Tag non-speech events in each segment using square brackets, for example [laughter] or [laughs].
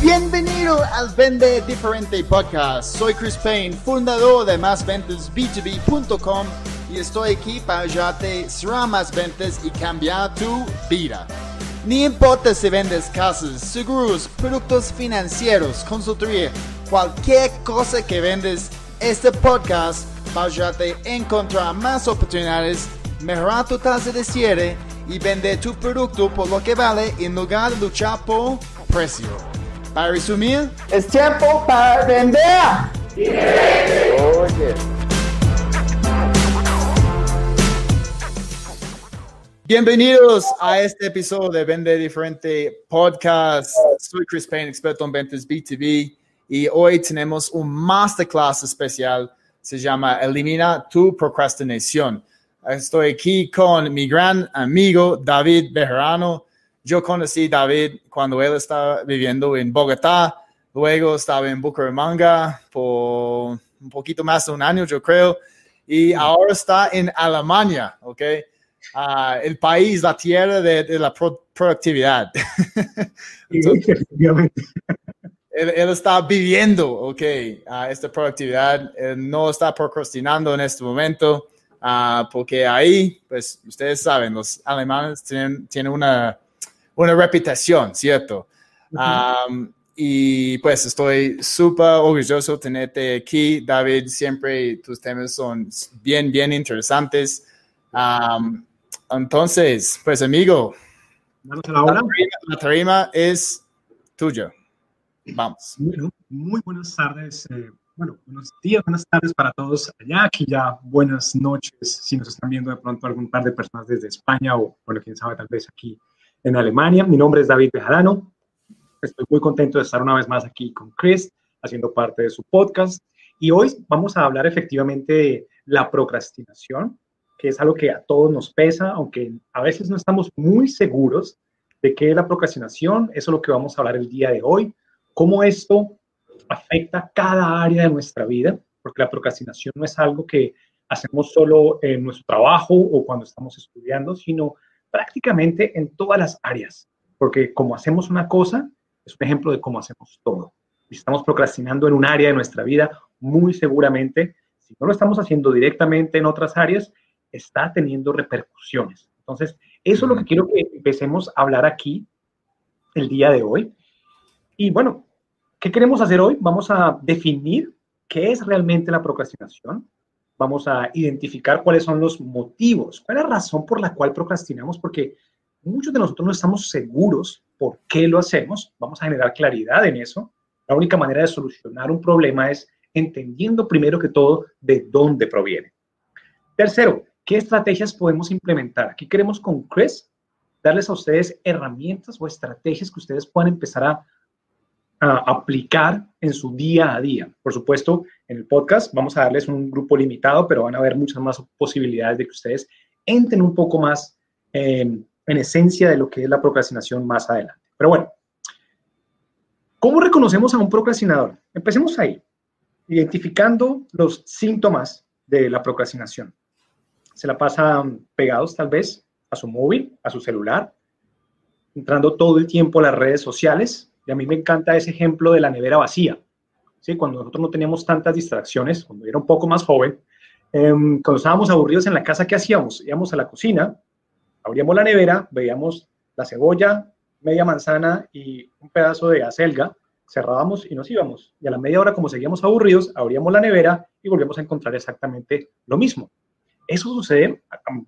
Bienvenido al Vende Diferente Podcast. Soy Chris Payne, fundador de másventasb2b.com y estoy aquí para ayudarte a más ventas y cambiar tu vida. Ni importa si vendes casas, seguros, productos financieros, consultoría, cualquier cosa que vendes, este podcast va a ayudarte a encontrar más oportunidades, mejorar tu tasa de cierre y vender tu producto por lo que vale en lugar de luchar por precio. Para resumir, es tiempo para vender. Bienvenidos a este episodio de Vende Diferente Podcast. Soy Chris Payne, experto en ventas B2B, y hoy tenemos un masterclass especial. Se llama Elimina tu procrastinación. Estoy aquí con mi gran amigo David Bejarano. Yo conocí a David cuando él estaba viviendo en Bogotá, luego estaba en Bucaramanga por un poquito más de un año, yo creo, y ahora está en Alemania, ¿ok? Uh, el país, la tierra de, de la pro productividad. [laughs] Entonces, él, él, está viviendo, ok, uh, esta productividad, él no está procrastinando en este momento, uh, porque ahí, pues ustedes saben, los alemanes tienen, tienen una una reputación, ¿cierto? um, y pues estoy súper orgulloso de tenerte aquí, David. Siempre tus temas son bien, bien interesantes. Um, entonces, pues amigo, la tarima, la tarima, es tuya. Vamos. Bueno, muy buenas tardes. Eh, bueno, buenos días, buenas tardes para todos allá. Aquí ya buenas noches si nos están viendo de pronto algún par de personas desde España o, bueno, quién sabe, tal vez aquí en Alemania. Mi nombre es David Bejarano. Estoy muy contento de estar una vez más aquí con Chris, haciendo parte de su podcast. Y hoy vamos a hablar efectivamente de la procrastinación, que es algo que a todos nos pesa, aunque a veces no estamos muy seguros de qué es la procrastinación. Eso es lo que vamos a hablar el día de hoy. Cómo esto afecta cada área de nuestra vida, porque la procrastinación no es algo que hacemos solo en nuestro trabajo o cuando estamos estudiando, sino prácticamente en todas las áreas, porque como hacemos una cosa, es un ejemplo de cómo hacemos todo. Si estamos procrastinando en un área de nuestra vida, muy seguramente, si no lo estamos haciendo directamente en otras áreas, está teniendo repercusiones. Entonces, eso es lo que quiero que empecemos a hablar aquí el día de hoy. Y bueno, ¿qué queremos hacer hoy? Vamos a definir qué es realmente la procrastinación, vamos a identificar cuáles son los motivos, cuál es la razón por la cual procrastinamos, porque muchos de nosotros no estamos seguros por qué lo hacemos, vamos a generar claridad en eso. La única manera de solucionar un problema es entendiendo primero que todo de dónde proviene. Tercero, ¿qué estrategias podemos implementar? Aquí queremos con Chris darles a ustedes herramientas o estrategias que ustedes puedan empezar a aplicar en su día a día. Por supuesto, en el podcast vamos a darles un grupo limitado, pero van a haber muchas más posibilidades de que ustedes entren un poco más en esencia de lo que es la procrastinación más adelante. Pero bueno, ¿cómo reconocemos a un procrastinador? Empecemos ahí, identificando los síntomas de la procrastinación. Se la pasan pegados tal vez a su móvil, a su celular, entrando todo el tiempo a las redes sociales, y a mí me encanta ese ejemplo de la nevera vacía. ¿sí? Cuando nosotros no teníamos tantas distracciones, cuando era un poco más joven, em, cuando estábamos aburridos en la casa, ¿qué hacíamos? Íbamos a la cocina, abríamos la nevera, veíamos la cebolla, media manzana y un pedazo de acelga, cerrábamos y nos íbamos. Y a la media hora, como seguíamos aburridos, abríamos la nevera y volvíamos a encontrar exactamente lo mismo. Eso sucede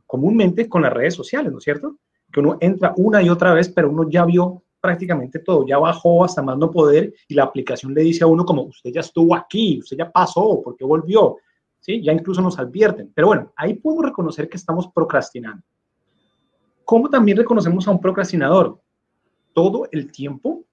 comúnmente con las redes sociales, ¿no es cierto? Que uno entra una y otra vez, pero uno ya vio prácticamente todo, ya bajó hasta más no poder y la aplicación le dice a uno como usted ya estuvo aquí, usted ya pasó, ¿por qué volvió? ¿Sí? Ya incluso nos advierten. Pero bueno, ahí podemos reconocer que estamos procrastinando. ¿Cómo también reconocemos a un procrastinador? Todo el tiempo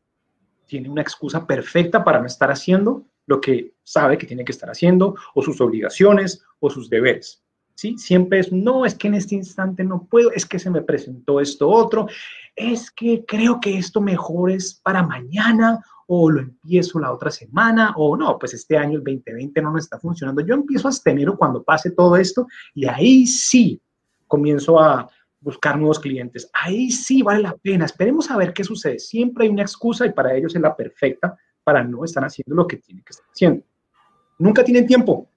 tiene una excusa perfecta para no estar haciendo lo que sabe que tiene que estar haciendo, o sus obligaciones, o sus deberes. ¿Sí? Siempre es, no, es que en este instante no puedo, es que se me presentó esto otro, es que creo que esto mejor es para mañana o lo empiezo la otra semana o no, pues este año el 2020 no me está funcionando. Yo empiezo hasta enero cuando pase todo esto y ahí sí comienzo a buscar nuevos clientes. Ahí sí vale la pena. Esperemos a ver qué sucede. Siempre hay una excusa y para ellos es la perfecta para no estar haciendo lo que tienen que estar haciendo. Nunca tienen tiempo.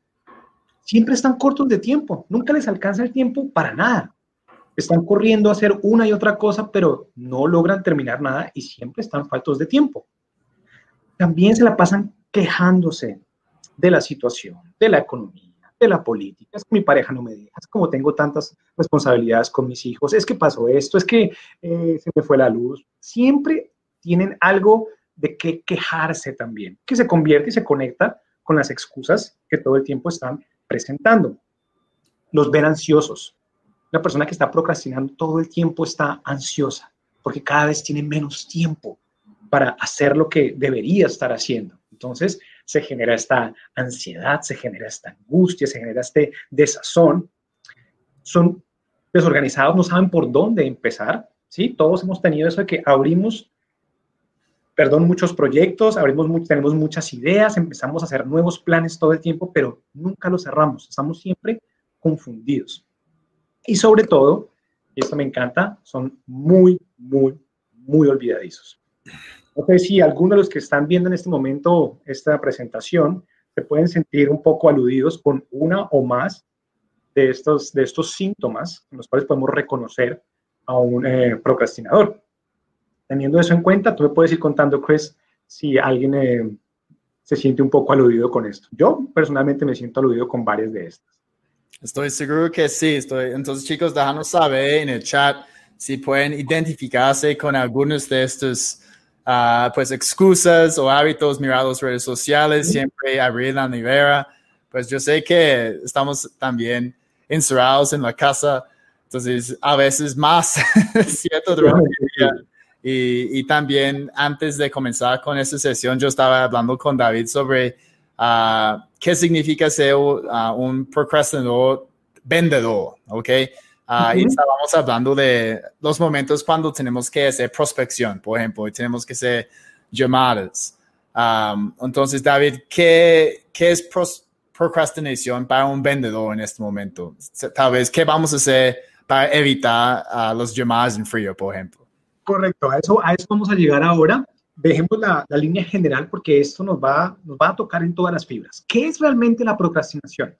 Siempre están cortos de tiempo. Nunca les alcanza el tiempo para nada. Están corriendo a hacer una y otra cosa, pero no logran terminar nada y siempre están faltos de tiempo. También se la pasan quejándose de la situación, de la economía, de la política. Es que mi pareja no me deja, es como tengo tantas responsabilidades con mis hijos, es que pasó esto, es que eh, se me fue la luz. Siempre tienen algo de qué quejarse también, que se convierte y se conecta con las excusas que todo el tiempo están presentando. Los ven ansiosos. La persona que está procrastinando todo el tiempo está ansiosa porque cada vez tiene menos tiempo para hacer lo que debería estar haciendo. Entonces se genera esta ansiedad, se genera esta angustia, se genera este desazón. Son desorganizados, no saben por dónde empezar. ¿sí? Todos hemos tenido eso de que abrimos perdón, muchos proyectos, tenemos muchas ideas, empezamos a hacer nuevos planes todo el tiempo, pero nunca los cerramos, estamos siempre confundidos. Y sobre todo, y esto me encanta, son muy, muy, muy olvidadizos. No sé si alguno de los que están viendo en este momento esta presentación se pueden sentir un poco aludidos con una o más de estos, de estos síntomas en los cuales podemos reconocer a un eh, procrastinador. Teniendo eso en cuenta, tú me puedes ir contando, Chris, si alguien eh, se siente un poco aludido con esto. Yo personalmente me siento aludido con varias de estas. Estoy seguro que sí. Estoy... Entonces, chicos, déjanos saber en el chat si pueden identificarse con algunos de estos uh, pues, excusas o hábitos mirados redes sociales, siempre abrir la nevera. Pues yo sé que estamos también encerrados en la casa, entonces a veces más, [laughs] ¿cierto? Durante el día y, también antes de comenzar con esta sesión, yo estaba hablando con David sobre ah, qué significa ser ah, un procrastinador vendedor, ¿ok? Uh, Y estábamos hablando de los momentos cuando tenemos que hacer prospección, por ejemplo, y tenemos que hacer llamadas. entonces, David, ¿qué, qué es procrastinación para un vendedor en este momento? Tal vez, ¿qué vamos a hacer para evitar los llamadas en frío, por ejemplo? Correcto, a eso, a eso vamos a llegar ahora. Dejemos la, la, línea general porque esto nos va, nos va a tocar en todas las fibras. ¿Qué es realmente la procrastinación?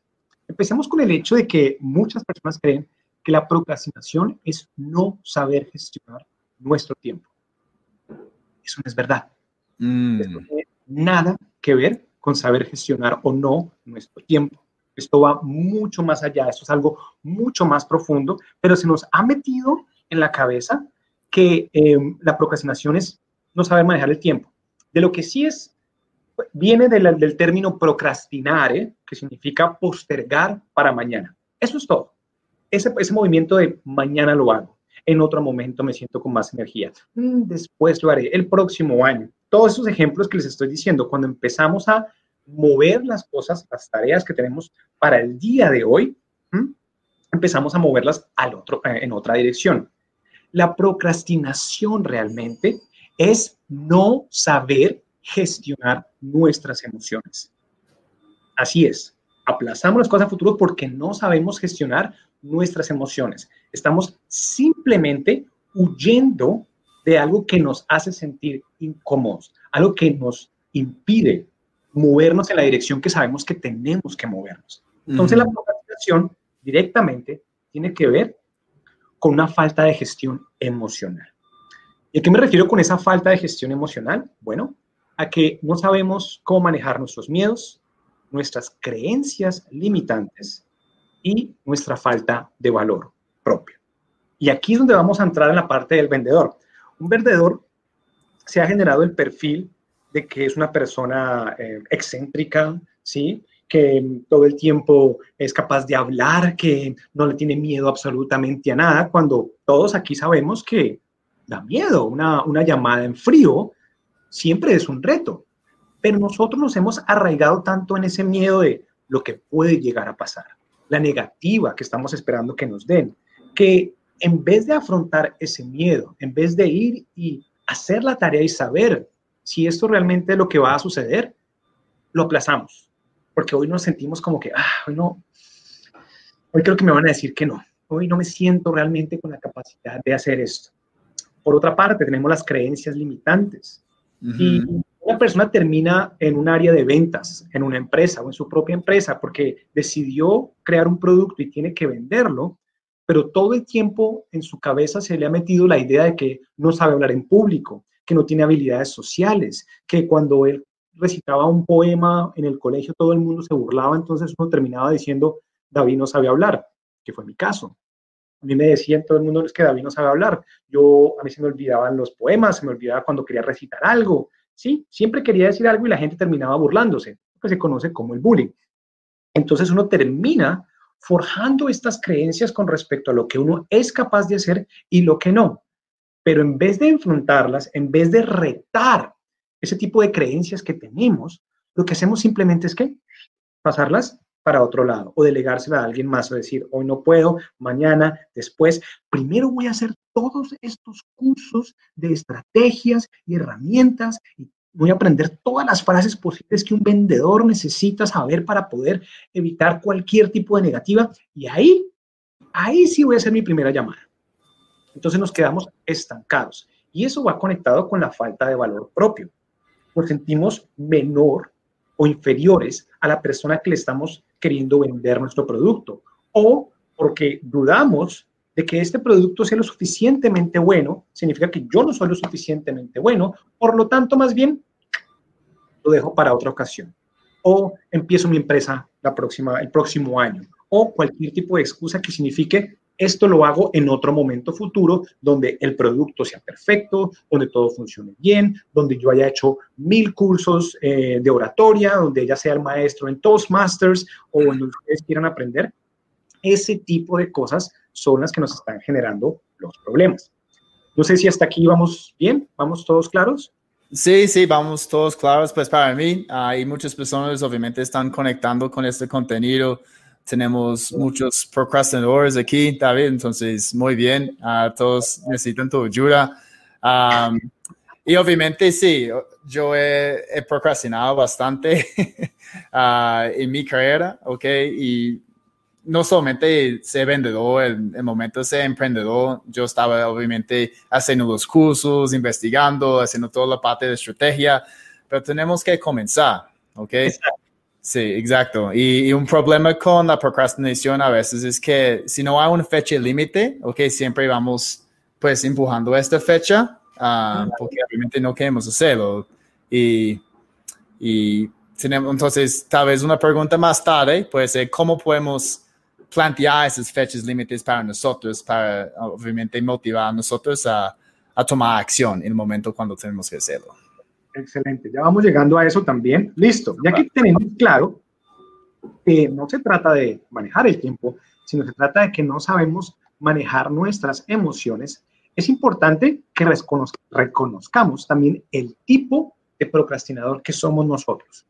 Empecemos con el hecho de que muchas personas creen que la procrastinación es no saber gestionar nuestro tiempo. Eso no es verdad. Mm. Esto no tiene nada que ver con saber gestionar o no nuestro tiempo. Esto va mucho más allá, esto es algo mucho más profundo, pero se nos ha metido en la cabeza que em, la procrastinación es no saber manejar el tiempo. De lo que sí es, viene del término procrastinare, que significa postergar para mañana. Eso es todo. Ese, ese movimiento de mañana lo hago, en otro momento me siento con más energía, mm, después lo haré, el próximo año. Todos esos ejemplos que les estoy diciendo, cuando empezamos a mover las cosas, las tareas que tenemos para el día de hoy, empezamos a moverlas al otro, eh, en otra dirección. La procrastinación realmente es no saber gestionar nuestras emociones. Así es, aplazamos las cosas a futuro porque no sabemos gestionar nuestras emociones. Estamos simplemente huyendo de algo que nos hace sentir incómodos, algo que nos impide movernos en la dirección que sabemos que tenemos que movernos. Entonces, la procrastinación directamente tiene que ver con una falta de gestión emocional. ¿Y a qué me refiero con esa falta de gestión emocional? Bueno, a que no sabemos cómo manejar nuestros miedos, nuestras creencias limitantes y nuestra falta de valor propio. Y aquí es donde vamos a entrar en la parte del vendedor. Un vendedor se ha generado el perfil de que es una persona eh, excéntrica, ¿sí? Que todo el tiempo es capaz de hablar, que no le tiene miedo absolutamente a nada, cuando todos aquí sabemos que da miedo. Una, una llamada en frío siempre es un reto, pero nosotros nos hemos arraigado tanto en ese miedo de lo que puede llegar a pasar, la negativa que estamos esperando que nos den, que en vez de afrontar ese miedo, en vez de ir y hacer la tarea y saber si esto realmente es lo que va a suceder, lo aplazamos porque hoy nos sentimos como que, ah, hoy no, hoy creo que me van a decir que no, hoy no me siento realmente con la capacidad de hacer esto. Por otra parte, tenemos las creencias limitantes. Y una persona termina en un área de ventas, en una empresa o en su propia empresa, porque decidió crear un producto y tiene que venderlo, pero todo el tiempo en su cabeza se le ha metido la idea de que no sabe hablar en público, que no tiene habilidades sociales, que cuando él recitaba un poema en el colegio todo el mundo se burlaba, entonces uno terminaba diciendo, David no sabe hablar, que fue mi caso. A mí me decían todo el mundo es que David no sabe hablar. Yo, a mí se me olvidaban los poemas, se me olvidaba cuando quería recitar algo. Sí, siempre quería decir algo y la gente terminaba burlándose, lo que se conoce como el bullying. Entonces uno termina forjando estas creencias con respecto a lo que uno es capaz de hacer y lo que no. Pero en vez de enfrentarlas, en vez de retar ese tipo de creencias que tenemos, lo que hacemos simplemente es que pasarlas para otro lado o delegársela a alguien más o decir, hoy no puedo, mañana, después. Primero voy a hacer todos estos cursos de estrategias y herramientas y voy a aprender todas las frases posibles que un vendedor necesita saber para poder evitar cualquier tipo de negativa y ahí, ahí sí voy a hacer mi primera llamada. Entonces nos quedamos estancados y eso va conectado con la falta de valor propio. Nos sentimos menor o inferiores a la persona que le estamos queriendo vender nuestro producto o porque dudamos de que este producto sea lo suficientemente bueno, significa que yo no soy lo suficientemente bueno, por lo tanto, más bien, lo dejo para otra ocasión. O empiezo mi empresa la próxima, el próximo año. O cualquier tipo de excusa que signifique esto lo hago en otro momento futuro donde el producto sea perfecto, donde todo funcione bien, donde yo haya hecho mil cursos eh, de oratoria, donde ella sea el maestro en Toastmasters o donde ustedes quieran aprender. Ese tipo de cosas son las que nos están generando los problemas. No sé si hasta aquí vamos bien, vamos todos claros. Sí, sí, vamos todos claros. Pues para mí, hay muchas personas obviamente están conectando con este contenido tenemos muchos procrastinadores aquí, David, entonces muy bien, uh, todos necesitan tu ayuda. y obviamente sí, yo he, procrastinado bastante [laughs] ah, en mi carrera, ¿ok? Y no solamente ser vendedor, en el momento de ser emprendedor, yo estaba obviamente haciendo los cursos, investigando, haciendo toda la parte de estrategia, pero tenemos que comenzar, ¿ok? Sí, exacto. Y, un problema con la procrastinación a veces es que si no hay una fecha límite, ok, siempre vamos pues empujando esta fecha ah, porque obviamente no queremos hacerlo. Y, y tenemos, entonces, tal vez una pregunta más tarde puede ser cómo podemos plantear esas fechas límites para nosotros, para obviamente motivar a nosotros a, a tomar acción en el momento cuando tenemos que hacerlo. Excelente, ya vamos llegando a eso también. Listo, ya que tenemos claro que no se trata de manejar el tiempo, sino se trata de que no sabemos manejar nuestras emociones, es importante que reconozcamos también el tipo de procrastinador que somos nosotros.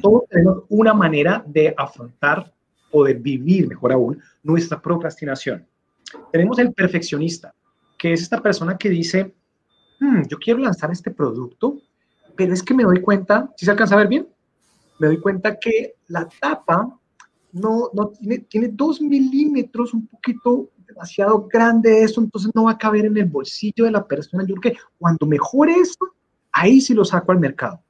Todos tenemos una manera de afrontar o de vivir, mejor aún, nuestra procrastinación. Tenemos el perfeccionista, que es esta persona que dice, hmm, yo quiero lanzar este producto, pero es que me doy cuenta, si se alcanza a ver bien? Me doy cuenta que la tapa no, no tiene, tiene dos milímetros, un poquito demasiado grande eso, entonces no va a caber en el bolsillo de la persona. Yo creo que cuando mejore esto, ahí sí lo saco al mercado.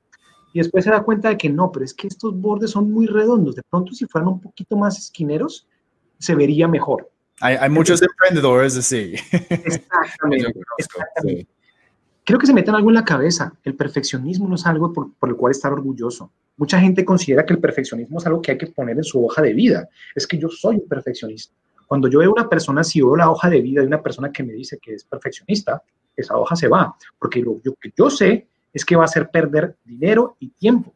Y después se da cuenta de que no, pero es que estos bordes son muy redondos. De pronto, si fueran un poquito más esquineros, se vería mejor. Hay, hay muchos emprendedores así. Exactamente. [laughs] exactamente creo que se meten algo en la cabeza. El perfeccionismo no es algo por, el cual estar orgulloso. Mucha gente considera que el perfeccionismo es algo que hay que poner en su hoja de vida. Es que yo soy un perfeccionista. Cuando yo veo una persona, si veo la hoja de vida de una persona que me dice que es perfeccionista, esa hoja se va, porque lo que yo sé es que va a hacer perder dinero y tiempo.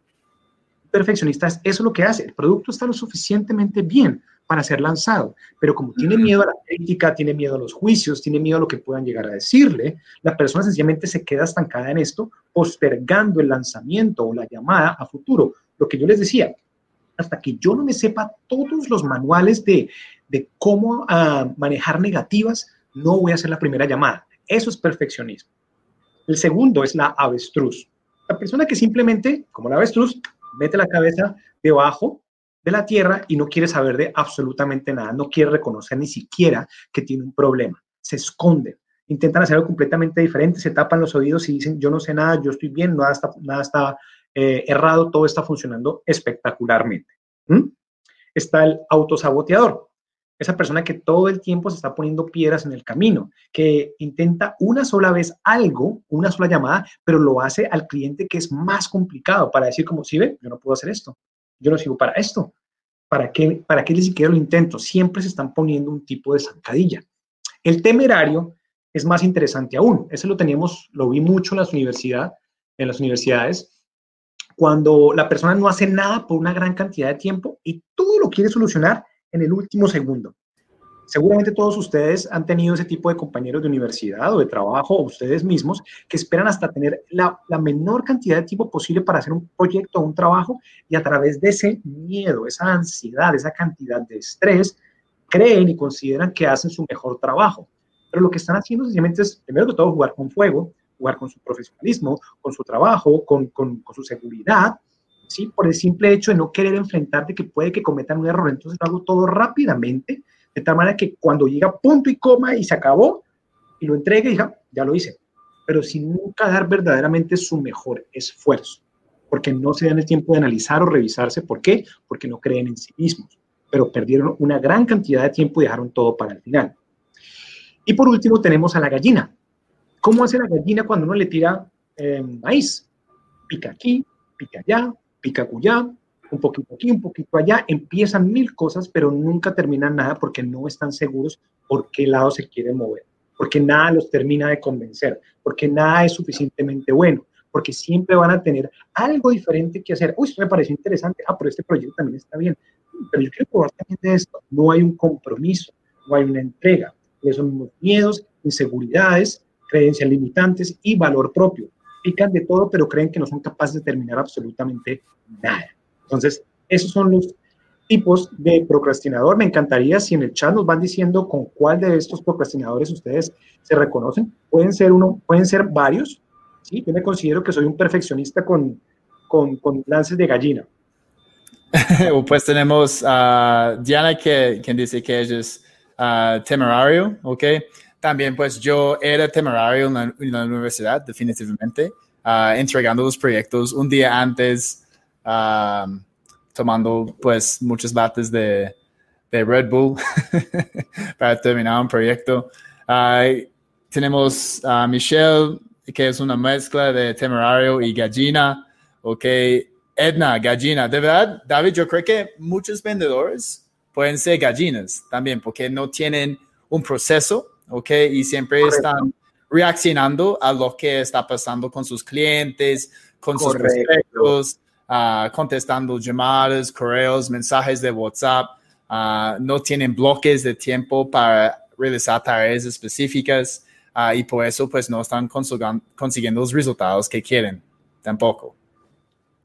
perfeccionista es lo que hace. El producto está lo suficientemente bien para ser lanzado. Pero como tiene miedo a la crítica, tiene miedo a los juicios, tiene miedo a lo que puedan llegar a decirle, la persona sencillamente se queda estancada en esto, postergando el lanzamiento o la llamada a futuro. Lo que yo les decía, hasta que yo no me sepa todos los manuales de, de cómo uh, manejar negativas, no voy a hacer la primera llamada. Eso es perfeccionismo. El segundo es la avestruz. La persona que simplemente, como la avestruz, mete la cabeza debajo de la Tierra y no quiere saber de absolutamente nada, no quiere reconocer ni siquiera que tiene un problema, se esconde, intentan hacer algo completamente diferente, se tapan los oídos y dicen, yo no sé nada, yo estoy bien, nada está, nada está eh, errado, todo está funcionando espectacularmente. Está el autosaboteador, esa persona que todo el tiempo se está poniendo piedras en el camino, que intenta una sola vez algo, una sola llamada, pero lo hace al cliente que es más complicado para decir como, si ve, yo no puedo hacer esto, yo no sigo para esto, ¿para qué, para qué ni siquiera lo intento? Siempre se están poniendo un tipo de zancadilla. El temerario es más interesante aún. Ese lo teníamos, lo vi mucho en las universidades, en las universidades, cuando la persona no hace nada por una gran cantidad de tiempo y todo lo quiere solucionar en el último segundo. Seguramente todos ustedes han tenido ese tipo de compañeros de universidad o de trabajo, ustedes mismos, que esperan hasta tener la, menor cantidad de tiempo posible para hacer un proyecto o un trabajo y a través de ese miedo, esa ansiedad, esa cantidad de estrés, creen y consideran que hacen su mejor trabajo. Pero lo que están haciendo sencillamente es, primero que todo, jugar con fuego, jugar con su profesionalismo, con su trabajo, con, su seguridad, ¿sí? Por el simple hecho de no querer enfrentar de que puede que cometan un error. Entonces lo hago todo rápidamente, de tal manera que cuando llega punto y coma y se acabó, y lo entregue, diga, ya lo hice. Pero sin nunca dar verdaderamente su mejor esfuerzo, porque no se dan el tiempo de analizar o revisarse. ¿Por qué? Porque no creen en sí mismos, pero perdieron una gran cantidad de tiempo y dejaron todo para el final. Y por último tenemos a la gallina. ¿Cómo hace la gallina cuando uno le tira eh, maíz? Pica aquí, pica allá, pica un poquito aquí, un poquito allá, empiezan mil cosas, pero nunca terminan nada porque no están seguros por qué lado se quieren mover, porque nada los termina de convencer, porque nada es suficientemente bueno, porque siempre van a tener algo diferente que hacer. Uy, esto me parece interesante, ah, pero este proyecto también está bien, pero yo quiero probar también de esto. No hay un compromiso, no hay una entrega, son miedos, inseguridades, creencias limitantes y valor propio pican de todo, pero creen que no son capaces de terminar absolutamente nada. Entonces, esos son los tipos de procrastinador. Me encantaría si en el chat nos van diciendo con cuál de estos procrastinadores ustedes se reconocen. Pueden ser uno, pueden ser varios. ¿sí? Yo me considero que soy un perfeccionista con, con, con lances de gallina. [laughs] pues tenemos a Diana que, quien dice que ella es uh, temerario, ¿ok? También, pues yo era temerario en la, universidad, definitivamente, uh, entregando los proyectos un día antes, uh, tomando pues muchos bates de, de Red Bull [laughs] para terminar un proyecto. Uh, tenemos a Michelle, que es una mezcla de temerario y gallina. Ok, Edna, gallina. De verdad, David, yo creo que muchos vendedores pueden ser gallinas también, porque no tienen un proceso ¿ok? Y siempre están reaccionando a lo que está pasando con sus clientes, con sus prospectos, uh, contestando llamadas, correos, mensajes de WhatsApp. Uh, no tienen bloques de tiempo para realizar tareas específicas uh, y por eso pues no están consiguiendo los resultados que quieren tampoco.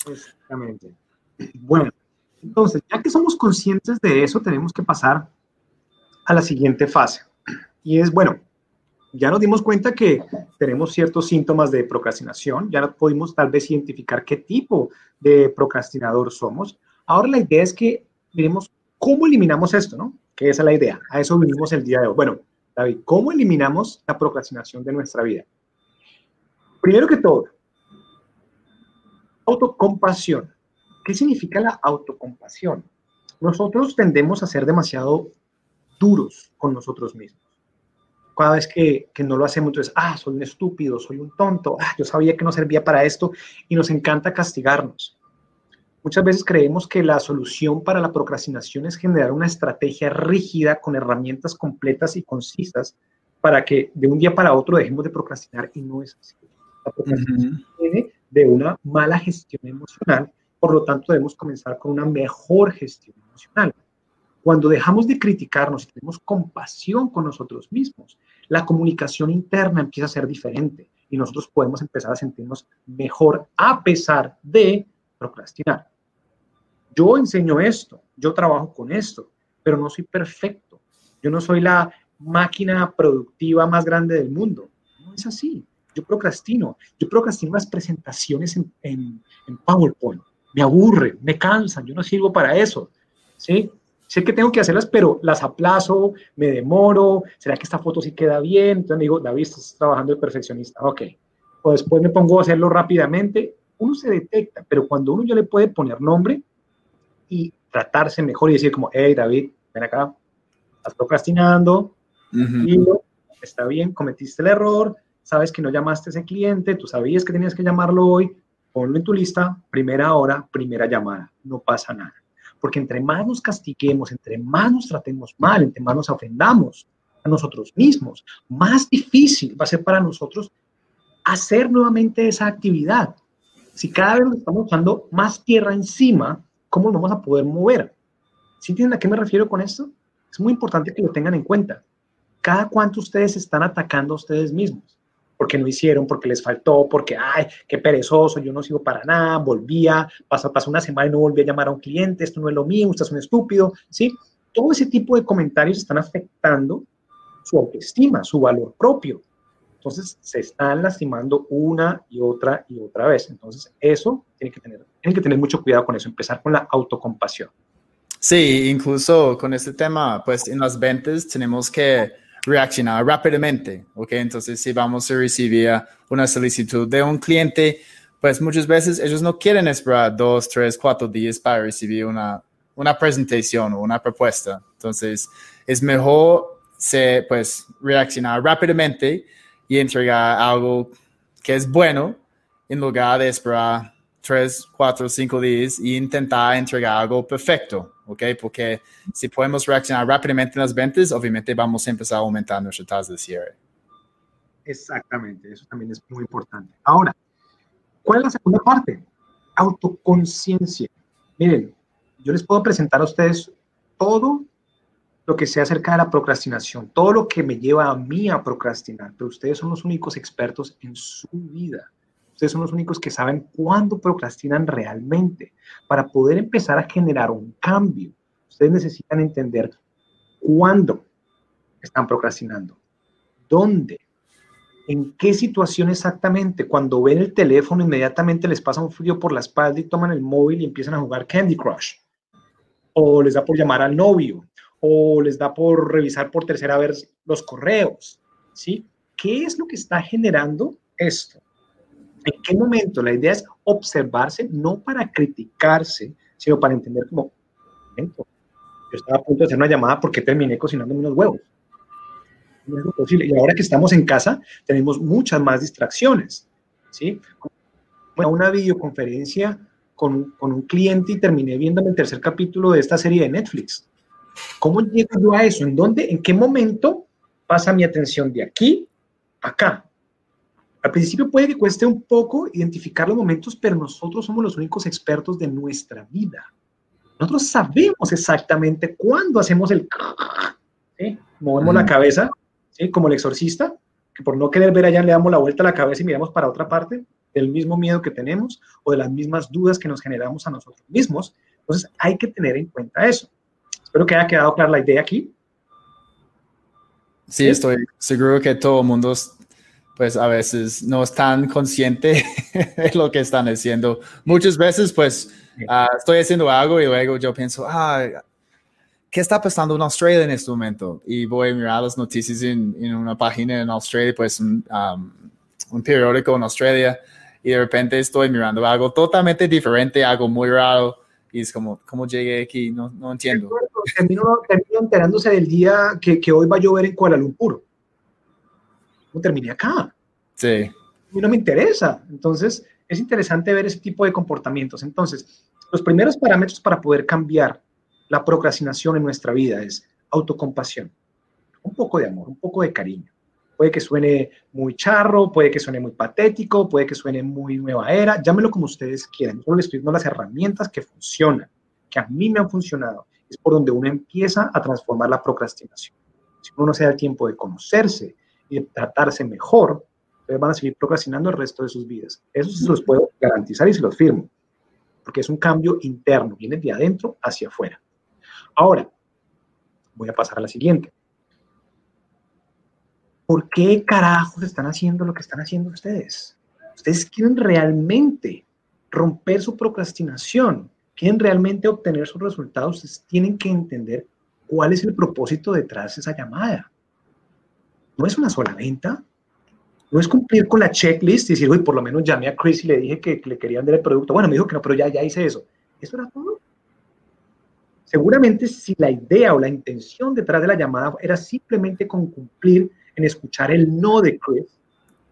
Exactamente. Bueno, entonces, ya que somos conscientes de eso, tenemos que pasar a la siguiente fase. Y es, bueno, ya nos dimos cuenta que tenemos ciertos síntomas de procrastinación, ya pudimos tal vez identificar qué tipo de procrastinador somos. Ahora la idea es que miremos cómo eliminamos esto, ¿no? Que esa es la idea. A eso vinimos el día de hoy. Bueno, David, ¿cómo eliminamos la procrastinación de nuestra vida? Primero que todo, autocompasión. ¿Qué significa la autocompasión? Nosotros tendemos a ser demasiado duros con nosotros mismos cada vez que, que, no lo hacemos, entonces, ah, soy un estúpido, soy un tonto, ah, yo sabía que no servía para esto y nos encanta castigarnos. Muchas veces creemos que la solución para la procrastinación es generar una estrategia rígida con herramientas completas y concisas para que de un día para otro dejemos de procrastinar y no es así. La procrastinación viene de una mala gestión emocional, por lo tanto debemos comenzar con una mejor gestión emocional. Cuando dejamos de criticarnos y tenemos compasión con nosotros mismos, la comunicación interna empieza a ser diferente y nosotros podemos empezar a sentirnos mejor a pesar de procrastinar. Yo enseño esto, yo trabajo con esto, pero no soy perfecto. Yo no soy la máquina productiva más grande del mundo. No es así. Yo procrastino. Yo procrastino las presentaciones en, en, en PowerPoint. Me aburre, me cansan. Yo no sirvo para eso. ¿sí? Sé que tengo que hacerlas, pero las aplazo, me demoro, ¿será que esta foto sí queda bien? Entonces digo, David, estás trabajando de perfeccionista, ok. O después me pongo a hacerlo rápidamente. Uno se detecta, pero cuando uno ya le puede poner nombre y tratarse mejor y decir como, hey, David, ven acá, estás procrastinando, y está bien, cometiste el error, sabes que no llamaste a ese cliente, tú sabías que tenías que llamarlo hoy, ponlo en tu lista, primera hora, primera llamada, no pasa nada. Porque entre más nos castiguemos, entre más nos tratemos mal, entre más nos ofendamos a nosotros mismos, más difícil va a ser para nosotros hacer nuevamente esa actividad. Si cada vez nos estamos echando más tierra encima, ¿cómo nos vamos a poder mover? ¿Sí entienden a qué me refiero con esto? Es muy importante que lo tengan en cuenta. Cada cuánto ustedes están atacando a ustedes mismos porque no hicieron, porque les faltó, porque, ay, qué perezoso, yo no sigo para nada, volvía, pasó, pasó una semana y no volví a llamar a un cliente, esto no es lo mío, usted es un estúpido, ¿sí? Todo ese tipo de comentarios están afectando su autoestima, su valor propio. Entonces, se están lastimando una y otra y otra vez. Entonces, eso tiene que tener, tienen que tener mucho cuidado con eso, empezar con la autocompasión. Sí, incluso con este tema, pues en las ventas tenemos que reaccionar rápidamente, ¿ok? Entonces, si vamos a recibir una solicitud de un cliente, pues muchas veces ellos no quieren esperar dos, tres, cuatro días para recibir una, una presentación o una propuesta. Entonces, es mejor se, pues, reaccionar rápidamente y entregar algo que es bueno en lugar de esperar tres, cuatro, cinco días e intentar entregar algo perfecto, ¿ok? Porque si podemos reaccionar rápidamente en las ventas, obviamente vamos a empezar a aumentar nuestra tasa de cierre. Exactamente, eso también es muy importante. Ahora, ¿cuál es la segunda parte? Autoconciencia. Miren, yo les puedo presentar a ustedes todo lo que sea acerca de la procrastinación, todo lo que me lleva a mí a procrastinar, pero ustedes son los únicos expertos en su vida. Ustedes son los únicos que saben cuándo procrastinan realmente. Para poder empezar a generar un cambio, ustedes necesitan entender cuándo están procrastinando, dónde, en qué situación exactamente. Cuando ven el teléfono, inmediatamente les pasa un frío por la espalda y toman el móvil y empiezan a jugar Candy Crush. O les da por llamar al novio, o les da por revisar por tercera vez los correos. ¿Sí? ¿Qué es lo que está generando esto? ¿En qué momento? La idea es observarse, no para criticarse, sino para entender como, yo estaba a punto de hacer una llamada porque terminé cocinando unos huevos. No es posible. Y ahora que estamos en casa, tenemos muchas más distracciones. ¿sí? Una videoconferencia con, con un cliente y terminé viendo el tercer capítulo de esta serie de Netflix. ¿Cómo llego yo a eso? ¿En dónde? ¿En qué momento pasa mi atención de aquí a acá? Al principio puede que cueste un poco identificar los momentos, pero nosotros somos los únicos expertos de nuestra vida. Nosotros sabemos exactamente cuándo hacemos el... [laughs] Movemos la cabeza, ¿sí? como el exorcista, que por no querer ver allá le damos la vuelta a la cabeza y miramos para otra parte, del mismo miedo que tenemos o de las mismas dudas que nos generamos a nosotros mismos. Entonces hay que tener en cuenta eso. Espero que haya quedado clara la idea aquí. Sí, estoy seguro que todo el mundo pues a veces no están consciente [laughs] de lo que están haciendo. Muchas veces, pues, ah, estoy haciendo algo y luego yo pienso, ah, ¿qué está pasando en Australia en este momento? Y voy a mirar las noticias en, una página en Australia, pues, un, un periódico en Australia, y de repente estoy mirando algo totalmente diferente, algo muy raro, y es como, ¿cómo llegué aquí? No, no entiendo. Termino, termino enterándose del día que, que hoy va a llover en Kuala Lumpur no terminé acá? Sí. Y no me interesa. Entonces, es interesante ver ese tipo de comportamientos. Entonces, los primeros parámetros para poder cambiar la procrastinación en nuestra vida es autocompasión, un poco de amor, un poco de cariño. Puede que suene muy charro, puede que suene muy patético, puede que suene muy nueva era, llámelo como ustedes quieran. Yo les estoy dando las herramientas que funcionan, que a mí me han funcionado. Es por donde uno empieza a transformar la procrastinación. Si uno no se da el tiempo de conocerse, y tratarse mejor, van a seguir procrastinando el resto de sus vidas. Eso se los puedo garantizar y se los firmo, porque es un cambio interno, viene de adentro hacia afuera. Ahora, voy a pasar a la siguiente. ¿Por qué carajos están haciendo lo que están haciendo ustedes? Ustedes quieren realmente romper su procrastinación, quieren realmente obtener sus resultados, ustedes tienen que entender cuál es el propósito detrás de esa llamada. No es una sola venta, no es cumplir con la checklist y decir, uy, por lo menos llamé a Chris y le dije que, le querían dar el producto. Bueno, me dijo que no, pero ya, ya hice eso. ¿Eso era todo? Seguramente si la idea o la intención detrás de la llamada era simplemente con cumplir en escuchar el no de Chris,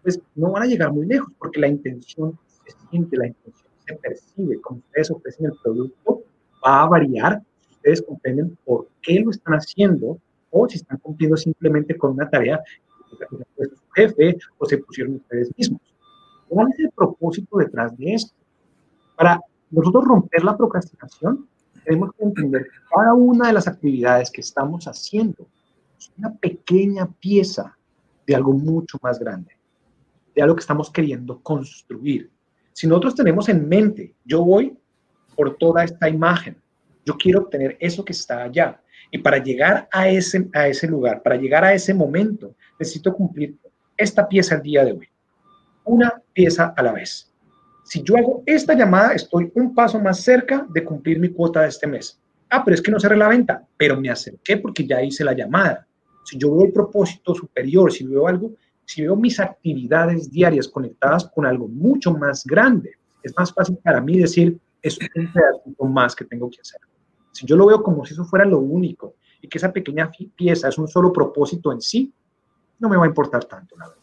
pues no van a llegar muy lejos, porque la intención se siente, la intención se percibe, como ustedes ofrecen el producto, va a variar ustedes comprenden por qué lo están haciendo o si están cumpliendo simplemente con una tarea que su jefe o se pusieron ustedes mismos. ¿Cuál es el propósito detrás de esto? Para nosotros romper la procrastinación, tenemos que entender que cada una de las actividades que estamos haciendo es una pequeña pieza de algo mucho más grande, de algo que estamos queriendo construir. Si nosotros tenemos en mente, yo voy por toda esta imagen, yo quiero obtener eso que está allá, y para llegar a ese, a ese lugar, para llegar a ese momento, necesito cumplir esta pieza el día de hoy, una pieza a la vez. Si yo hago esta llamada, estoy un paso más cerca de cumplir mi cuota de este mes. Ah, pero es que no cerré la venta, pero me acerqué porque ya hice la llamada. Si yo veo el propósito superior, si veo algo, si veo mis actividades diarias conectadas con algo mucho más grande, es más fácil para mí decir, es un pedacito más que tengo que hacer. Si yo lo veo como si eso fuera lo único y que esa pequeña pieza es un solo propósito en sí, no me va a importar tanto, la verdad.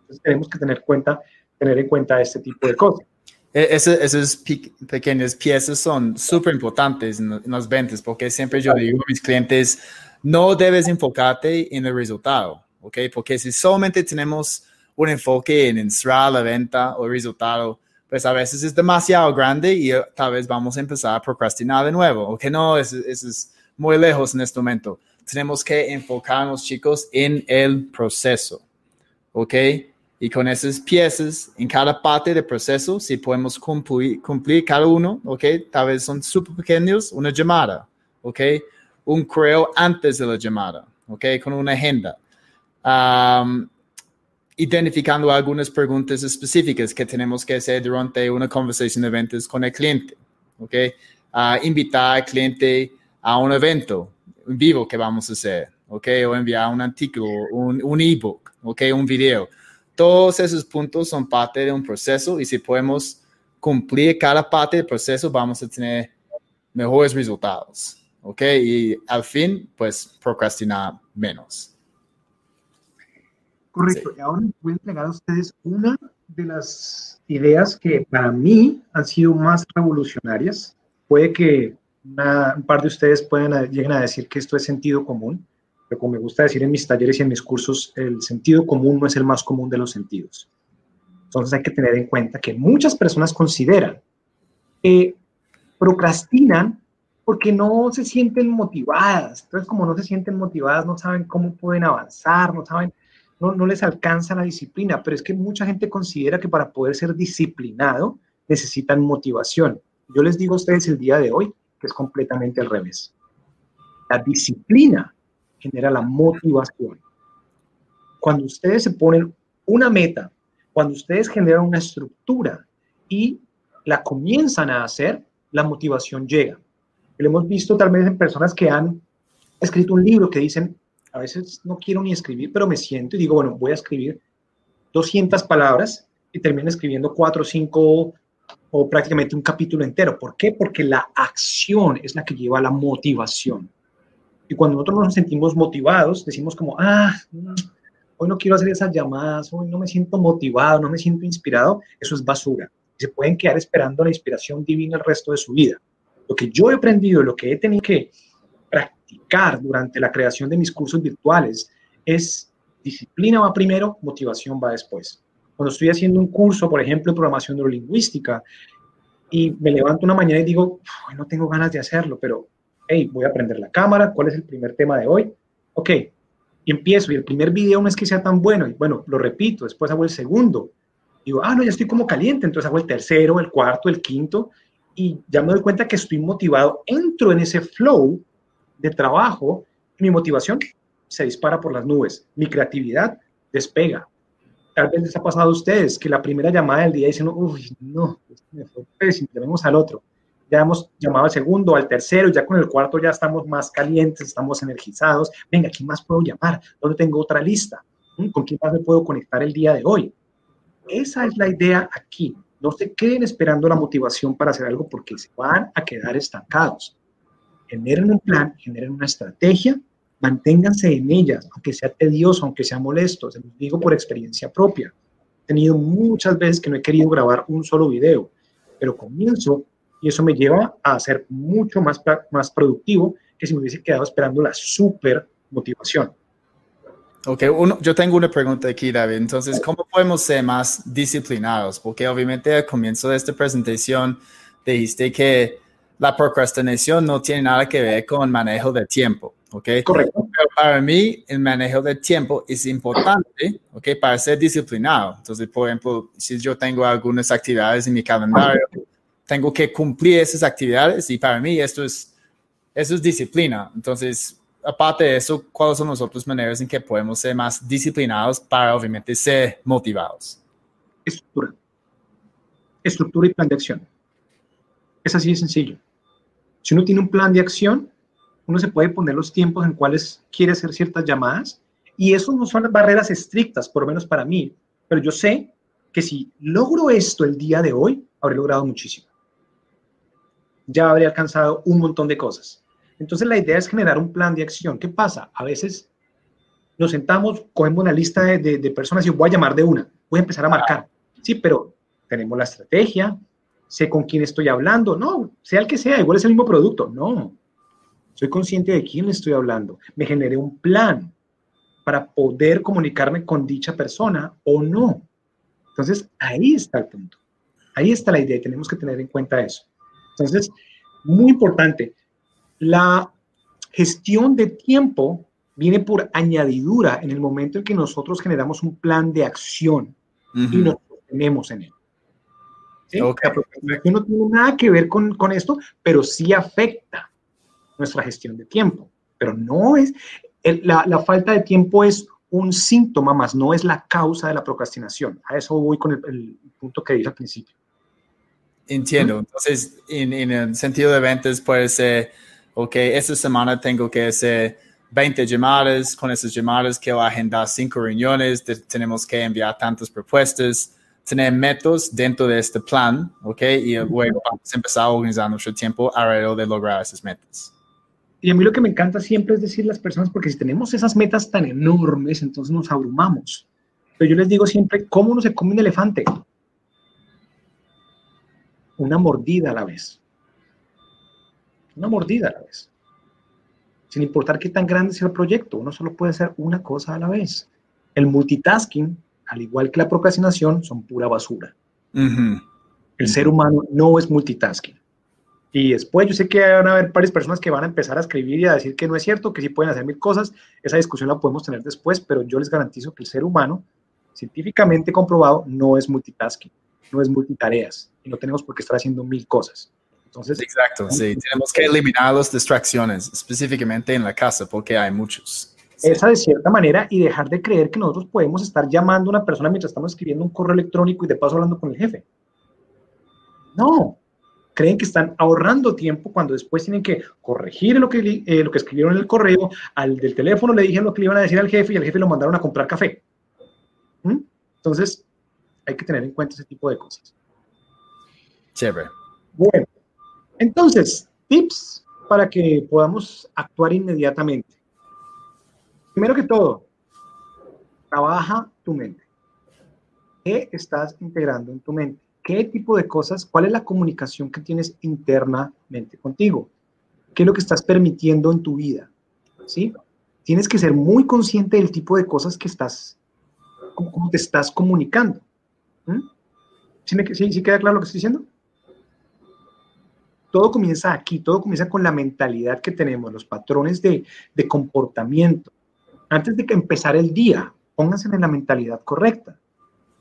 Entonces tenemos que tener cuenta tener en cuenta este tipo de cosas. E, esas pequeñas piezas son súper importantes en, las ventas porque siempre yo digo a mis clientes, no debes enfocarte en el resultado, ¿ok? Porque si solamente tenemos un enfoque en cerrar la venta o el resultado, pues a veces es demasiado grande y eh, tal vez vamos a empezar a procrastinar de nuevo, ¿ok? No, eso, eso es muy lejos en este momento. Tenemos que enfocarnos, chicos, en el proceso, ¿ok? Y con esas piezas, en cada parte del proceso, si podemos cumplir, cumplir cada uno, ¿ok? Tal vez son súper pequeños, una llamada, ¿ok? Un correo antes de la llamada, ¿ok? Con una agenda. Identificando algunas preguntas específicas que tenemos que hacer durante una conversación de ventas con el cliente, ¿ok? invitar al cliente a un evento en vivo que vamos a hacer, ¿ok? O enviar un artículo, un, un ebook, ¿ok? Un video todos esos puntos son parte de un proceso y si podemos cumplir cada parte del proceso, vamos a tener mejores resultados. ¿Ok? Y al fin, pues procrastinar menos. Correcto. Y ahora voy a entregar a ustedes una de las ideas que para mí han sido más revolucionarias. Puede que un par de ustedes puedan, lleguen a decir que esto es sentido común, pero como me gusta decir en mis talleres y en mis cursos, el sentido común no es el más común de los sentidos. Entonces hay que tener en cuenta que muchas personas consideran que procrastinan porque no se sienten motivadas. Entonces, como no se sienten motivadas, no saben cómo pueden avanzar, no saben, no, no les alcanza la disciplina. Pero es que mucha gente considera que para poder ser disciplinado necesitan motivación. Yo les digo a ustedes el día de hoy que es completamente al revés. La disciplina genera la motivación. Cuando ustedes se ponen una meta, cuando ustedes generan una estructura y la comienzan a hacer, la motivación llega. Lo hemos visto tal vez en personas que han escrito un libro que dicen, a veces no quiero ni escribir, pero me siento y digo, bueno, voy a escribir 200 palabras y termino escribiendo 4 o 5 o prácticamente un capítulo entero. ¿Por qué? Porque la acción es la que lleva a la motivación. Y cuando nosotros nos sentimos motivados, decimos como, ah, mm, hoy no quiero hacer esas llamadas, hoy no me siento motivado, no me siento inspirado, eso es basura. se pueden quedar esperando la inspiración divina el resto de su vida. Lo que yo he aprendido, lo que he tenido que durante la creación de mis cursos virtuales es disciplina va primero, motivación va después. Cuando estoy haciendo un curso, por ejemplo, de programación neurolingüística, y me levanto una mañana y digo, no tengo ganas de hacerlo, pero hey, voy a prender la cámara, ¿cuál es el primer tema de hoy? Ok, y empiezo, y el primer video no es que sea tan bueno, y bueno, lo repito, después hago el segundo, digo, ah, no, ya estoy como caliente, entonces hago el tercero, el cuarto, el quinto, y ya me doy cuenta que estoy motivado, entro en ese flow de trabajo, mi motivación se dispara por las nubes, mi creatividad despega. Tal vez les ha pasado a ustedes que la primera llamada del día dicen, uy, no, me fue pésimo, llamemos al otro ya hemos llamado al segundo, al tercero, ya con el cuarto ya estamos más calientes, estamos energizados. Venga, ¿quién más puedo llamar? ¿Dónde tengo otra lista? ¿Mm? ¿Con quién más me puedo conectar el día de hoy? Esa es la idea aquí. No se queden esperando la motivación para hacer algo porque se van a quedar estancados. Generen un plan, generen una estrategia, manténganse en ellas, aunque sea tedioso, aunque sea molesto. Se los digo por experiencia propia. He tenido muchas veces que no he querido grabar un solo video, pero comienzo y eso me lleva a ser mucho más, más productivo que si me hubiese quedado esperando la super motivación. Ok, uno, yo tengo una pregunta aquí, David. Entonces, ¿cómo podemos ser más disciplinados? Porque obviamente al comienzo de esta presentación dijiste que la procrastinación no tiene nada que ver con manejo de tiempo, ¿ok? Correcto. Pero para mí, el manejo de tiempo es importante, ¿ok? Para ser disciplinado. Entonces, por ejemplo, si yo tengo algunas actividades en mi calendario, tengo que cumplir esas actividades y para mí esto es, eso es disciplina. Entonces, aparte de eso, ¿cuáles son las otras maneras en que podemos ser más disciplinados para obviamente ser motivados? Estructura. Estructura y plan de acción. Es así de sencillo. Si uno tiene un plan de acción, uno se puede poner los tiempos en cuales quiere hacer ciertas llamadas y eso no son barreras estrictas, por lo menos para mí, pero yo sé que si logro esto el día de hoy, habré logrado muchísimo. Ya habré alcanzado un montón de cosas. Entonces la idea es generar un plan de acción. ¿Qué pasa? A veces nos sentamos, cogemos una lista de, personas y voy a llamar de una, voy a empezar a marcar. Sí, pero tenemos la estrategia, sé con quién estoy hablando. No, sea el que sea, igual es el mismo producto. No, soy consciente de quién estoy hablando. Me generé un plan para poder comunicarme con dicha persona o no. Entonces, ahí está el punto. Ahí está la idea y tenemos que tener en cuenta eso. Entonces, muy importante, la gestión de tiempo viene por añadidura en el momento en que nosotros generamos un plan de acción y nos tenemos en él. ¿Sí? La procrastinación no tiene nada que ver con, con, esto, pero sí afecta nuestra gestión de tiempo. Pero no es, la, la, falta de tiempo es un síntoma más, no es la causa de la procrastinación. A eso voy con el, el punto que dije al principio. Entiendo. Entonces, en, en el sentido de ventas puede ser ok, esta semana tengo que hacer 20 llamadas, con esas llamadas quiero agendar 5 reuniones, tenemos que enviar tantas propuestas, tener métodos dentro de este plan, ok, y luego vamos a empezar a organizar nuestro tiempo alrededor de lograr esas metas. Y a mí lo que me encanta siempre es decir a las personas, porque si tenemos esas metas tan enormes, entonces nos abrumamos. Pero yo les digo siempre, ¿cómo uno se come un elefante? Una mordida a la vez una mordida a la vez. Sin importar qué tan grande sea el proyecto, uno solo puede hacer una cosa a la vez. El multitasking, al igual que la procrastinación, son pura basura. El ser humano no es multitasking. Y después yo sé que van a haber varias personas que van a empezar a escribir y a decir que no es cierto, que sí pueden hacer mil cosas. Esa discusión la podemos tener después, pero yo les garantizo que el ser humano, científicamente comprobado, no es multitasking, no es multitareas. Y no tenemos por qué estar haciendo mil cosas. Entonces, Exacto, sí, tenemos que eliminar las distracciones, específicamente en la casa, porque hay muchos. Esa de cierta manera y dejar de creer que nosotros podemos estar llamando a una persona mientras estamos escribiendo un correo electrónico y de paso hablando con el jefe. No, creen que están ahorrando tiempo cuando después tienen que corregir lo que, eh, lo que escribieron en el correo, al del teléfono le dijeron lo que le iban a decir al jefe y al jefe lo mandaron a comprar café. ¿Mm? Entonces, hay que tener en cuenta ese tipo de cosas. Chévere. Bueno, entonces, tips para que podamos actuar inmediatamente. Primero que todo, trabaja tu mente. ¿Qué estás integrando en tu mente? ¿Qué tipo de cosas? ¿Cuál es la comunicación que tienes internamente contigo? ¿Qué es lo que estás permitiendo en tu vida? ¿Sí? Tienes que ser muy consciente del tipo de cosas que estás, cómo, te estás comunicando. ¿Mm? ¿Sí, ¿Sí queda claro lo que estoy diciendo? todo comienza aquí, todo comienza con la mentalidad que tenemos, los patrones de, comportamiento. Antes de que empezar el día, pónganse en la mentalidad correcta.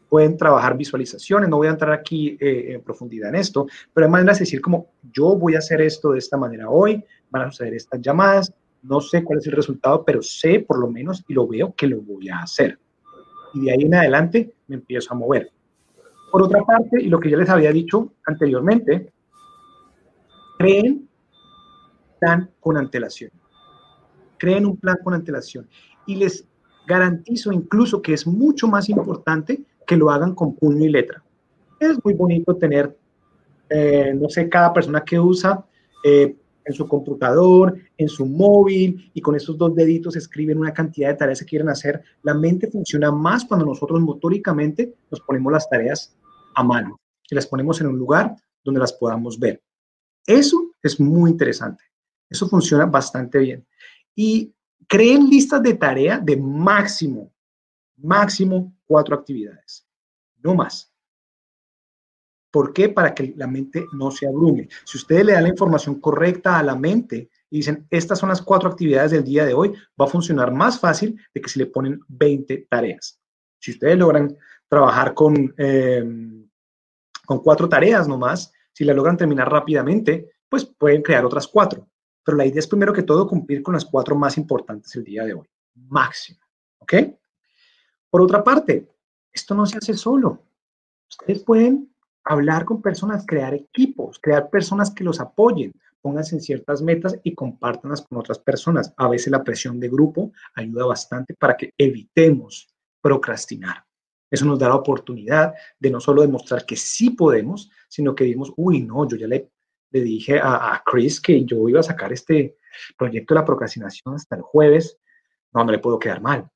Pueden trabajar visualizaciones, no voy a entrar aquí eh, en profundidad en esto, pero hay maneras de decir como yo voy a hacer esto de esta manera hoy, van a suceder estas llamadas, no sé cuál es el resultado, pero sé por lo menos y lo veo que lo voy a hacer. Y de ahí en adelante me empiezo a mover. Por otra parte, y lo que ya les había dicho anteriormente, creen plan con antelación. Creen un plan con antelación. Y les garantizo incluso que es mucho más importante que lo hagan con puño y letra. Es muy bonito tener, eh, no sé, cada persona que usa eh, en su computador, en su móvil, y con estos dos deditos escriben una cantidad de tareas que quieren hacer. La mente funciona más cuando nosotros motóricamente nos ponemos las tareas a mano y las ponemos en un lugar donde las podamos ver. Eso es muy interesante. Eso funciona bastante bien. Y creen listas de tarea de máximo, máximo cuatro actividades, no más. ¿Por qué? Para que la mente no se abrume. Si ustedes le dan la información correcta a la mente y dicen, estas son las cuatro actividades del día de hoy, va a funcionar más fácil de que si le ponen 20 tareas. Si ustedes logran trabajar con, em, con cuatro tareas nomás, si la logran terminar rápidamente, pues pueden crear otras cuatro. Pero la idea es primero que todo cumplir con las cuatro más importantes el día de hoy. Máximo. ¿Ok? Por otra parte, esto no se hace solo. Ustedes pueden hablar con personas, crear equipos, crear personas que los apoyen, pónganse en ciertas metas y compártanlas con otras personas. A veces la presión de grupo ayuda bastante para que evitemos procrastinar. Eso nos da la oportunidad de no solo demostrar que sí podemos, sino que digamos, uy, no, yo ya le, le dije a, Chris que yo iba a sacar este proyecto de la procrastinación hasta el jueves. No, no le puedo quedar mal.